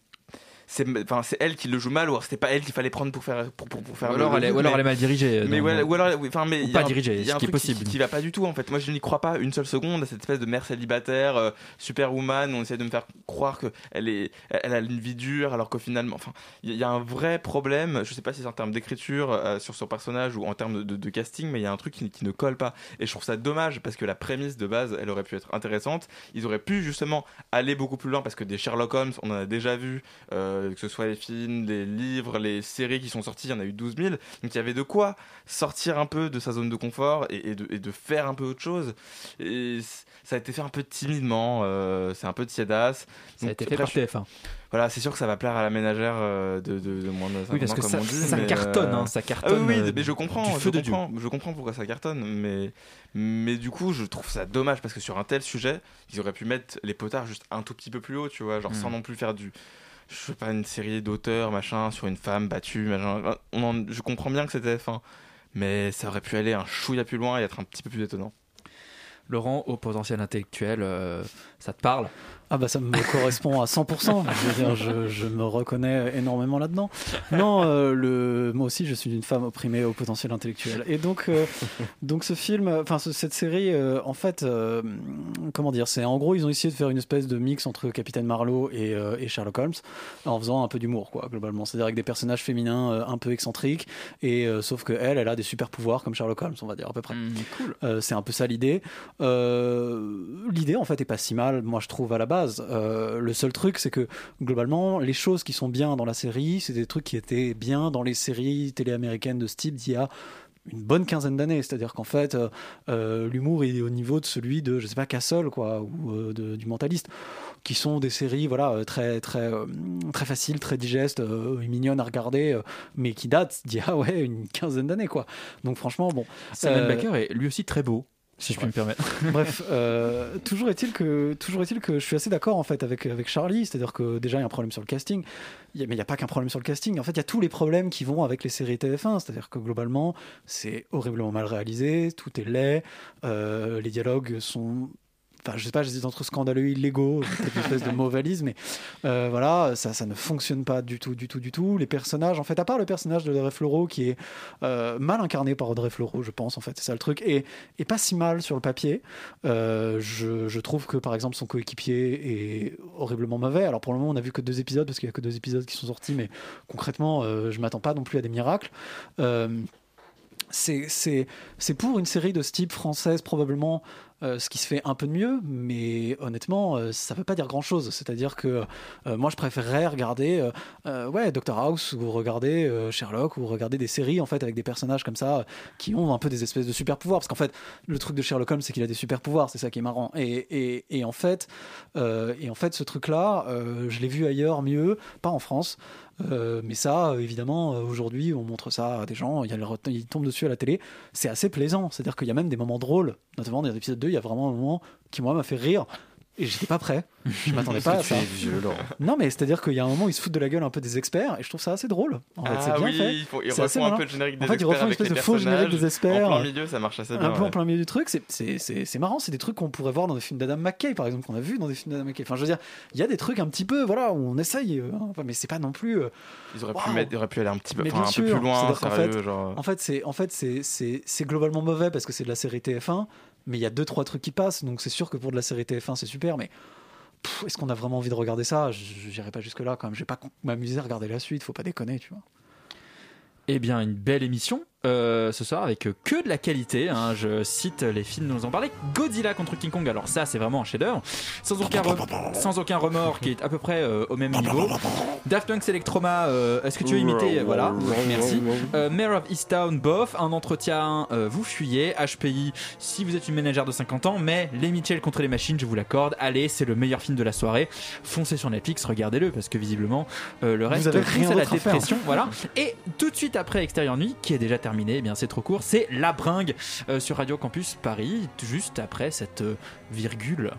c'est enfin, c'est elle qui le joue mal ou alors c'était pas elle qu'il fallait prendre pour faire pour, pour, pour faire Ou alors le elle ou alors mais- elle est mal dirigée, mais ouais, ou alors enfin mais Ou pas dirigée, ce qui est possible. qui, va pas du tout en fait. Moi je n'y crois pas une seule seconde à cette espèce de mère célibataire euh, superwoman on essaie de me faire croire que elle est elle a une vie dure alors qu'au final enfin il y, a- il y a un vrai problème. Je sais pas si c'est en termes d'écriture euh, sur son personnage ou en termes de, de- de casting mais il y a un truc qui, qui ne colle pas. Et je trouve ça dommage parce que la prémisse de base elle aurait pu être intéressante. Ils auraient pu justement aller beaucoup plus loin parce que des Sherlock Holmes on en a déjà vu euh, que ce soit les films les livres les séries qui sont sorties il y en a eu 12 000 donc il y avait de quoi sortir un peu de sa zone de confort et, et de, et de faire un peu autre chose et ça a été fait un peu timidement euh, c'est un peu tiédasse Ça a été fait par je- TF1. voilà c'est sûr que ça va plaire à la ménagère euh, de, de, de moins de 50 Oui, parce que comme ça- dit, cartonne, euh, hein, ça ah cartonne, oui, euh, mais je comprends je comprends je comprends pourquoi ça cartonne mais mais du coup je trouve ça dommage parce que sur un tel sujet ils auraient pu mettre les potards juste un tout petit peu plus haut tu vois genre Mm. sans non plus faire du je sais pas une série d'auteurs machin sur une femme battue je comprends bien que c'était F1 mais ça aurait pu aller un chouïa plus loin et être un petit peu plus étonnant. Laurent, au potentiel intellectuel, euh, ça te parle? Ah bah ça me correspond à 100%. Je veux dire, je, je me reconnais énormément là-dedans. Non, euh, le, moi aussi je suis une femme opprimée au potentiel intellectuel. Et donc, euh, donc ce film, enfin ce- cette série, euh, en fait, comment dire, c'est en gros ils ont essayé de faire une espèce de mix entre Capitaine Marlowe et, et Sherlock Holmes en faisant un peu d'humour quoi globalement. C'est-à-dire avec des personnages féminins un peu excentriques et sauf que elle, elle a des super pouvoirs comme Sherlock Holmes, on va dire à peu près. cool. Euh, c'est un peu ça l'idée. L'idée en fait est pas si mal, moi je trouve à la base. Euh, le seul truc c'est que globalement les choses qui sont bien dans la série, c'est des trucs qui étaient bien dans les séries télé américaines de ce type d'il y a une bonne quinzaine d'années, c'est-à-dire qu'en fait euh, euh, l'humour est au niveau de celui de je sais pas Castle quoi ou euh, de- du Mentaliste qui sont des séries voilà très très très faciles, très digestes, euh, et mignonnes à regarder, mais qui datent d'il y a ouais une quinzaine d'années quoi. Donc franchement bon. Simon Baker est lui aussi très beau, si je puis me permettre. Bref, euh, toujours est-il que toujours est-il que je suis assez d'accord en fait avec avec Charlie, c'est-à-dire que déjà il y a un problème sur le casting, Il y a- mais il n'y a pas qu'un problème sur le casting. En fait, il y a tous les problèmes qui vont avec les séries TF1, c'est-à-dire que globalement c'est horriblement mal réalisé, tout est laid, euh, les dialogues sont Je sais pas, j'hésite entre scandaleux et illégaux, une espèce de mauvais mais euh, voilà, ça, ne fonctionne pas du tout, du tout, du tout. Les personnages, en fait, à part le personnage de Audrey qui est euh, mal incarné par Audrey Fleurot, je pense, en fait, c'est ça le truc, et, pas si mal sur le papier. Euh, je, je trouve que, par exemple, son coéquipier est horriblement mauvais. Alors, pour le moment, on a vu que deux épisodes, parce qu'il y a que deux épisodes qui sont sortis, mais concrètement, je m'attends pas non plus à des miracles. C'est pour une série de ce type française probablement euh, ce qui se fait un peu de mieux, mais honnêtement, euh, ça veut pas dire grand-chose. C'est-à-dire que euh, moi, je préférerais regarder ouais, Doctor House ou regarder Sherlock ou regarder des séries en fait avec des personnages comme ça qui ont un peu des espèces de super pouvoirs. Parce qu'en fait, le truc de Sherlock Holmes, c'est qu'il a des super pouvoirs. C'est ça qui est marrant. Et, en fait, et en fait, ce truc-là, je l'ai vu ailleurs mieux, pas en France. Mais ça, évidemment, aujourd'hui, on montre ça à des gens, ils tombent dessus à la télé. C'est assez plaisant. C'est-à-dire qu'il y a même des moments drôles, notamment dans l'épisode 2, il y a vraiment un moment qui, moi, m'a fait rire. Et j'étais pas prêt. Je m'attendais pas à ça. violent. Non, mais c'est-à-dire qu'il y a un moment où ils se foutent de la gueule un peu des experts, et je trouve ça assez drôle. En fait, Ah c'est bien oui, fait. ils font- ils refont un peu le générique des En fait, ils experts refont une espèce de faux générique des experts. En plein milieu, ça marche assez Un bien, peu en plein milieu du truc, c'est- marrant, c'est des trucs qu'on pourrait voir dans des films d'Adam McKay, par exemple, qu'on a vu dans des films d'Adam McKay. Enfin, je veux dire, il y a des trucs un petit peu, voilà, où on essaye, euh, enfin, mais c'est pas non plus. euh, Ils auraient pu, mettre, ils auraient pu aller un petit peu, enfin, un plus loin, sérieux, fait. En fait, c'est en fait c'est globalement mauvais parce que c'est de la série TF1, mais il y a deux trois trucs qui passent, donc c'est sûr que pour de la série TF1 c'est super, mais est-ce qu'on a vraiment envie de regarder ça? Je J'irai pas jusque là quand même. Je vais pas m'amuser à regarder la suite, faut pas déconner, tu vois. Eh bien, une belle émission. Euh, ce soir avec que de la qualité. hein. Je cite les films dont nous en parlait. Godzilla contre King Kong. Alors ça, c'est vraiment un chef-d'œuvre, sans aucun re- sans aucun remords, qui est à peu près euh, au même niveau. Daft Punk Electroma. euh, Est-ce que tu veux imiter? Voilà. Merci. Euh, Mayor of Easttown, bof. Un entretien, euh, vous fuyez. HPI, si vous êtes une ménagère de 50 ans. Mais Les Mitchell contre les machines, je vous l'accorde. Allez, c'est le meilleur film de la soirée. Foncez sur Netflix, regardez-le parce que visiblement euh, le reste avez pousse rien à la dépression. Voilà. Et tout de suite après Extérieur Nuit, qui est déjà terminé, eh bien c'est trop court. C'est La Bringue euh, sur Radio Campus Paris, juste après cette euh, virgule.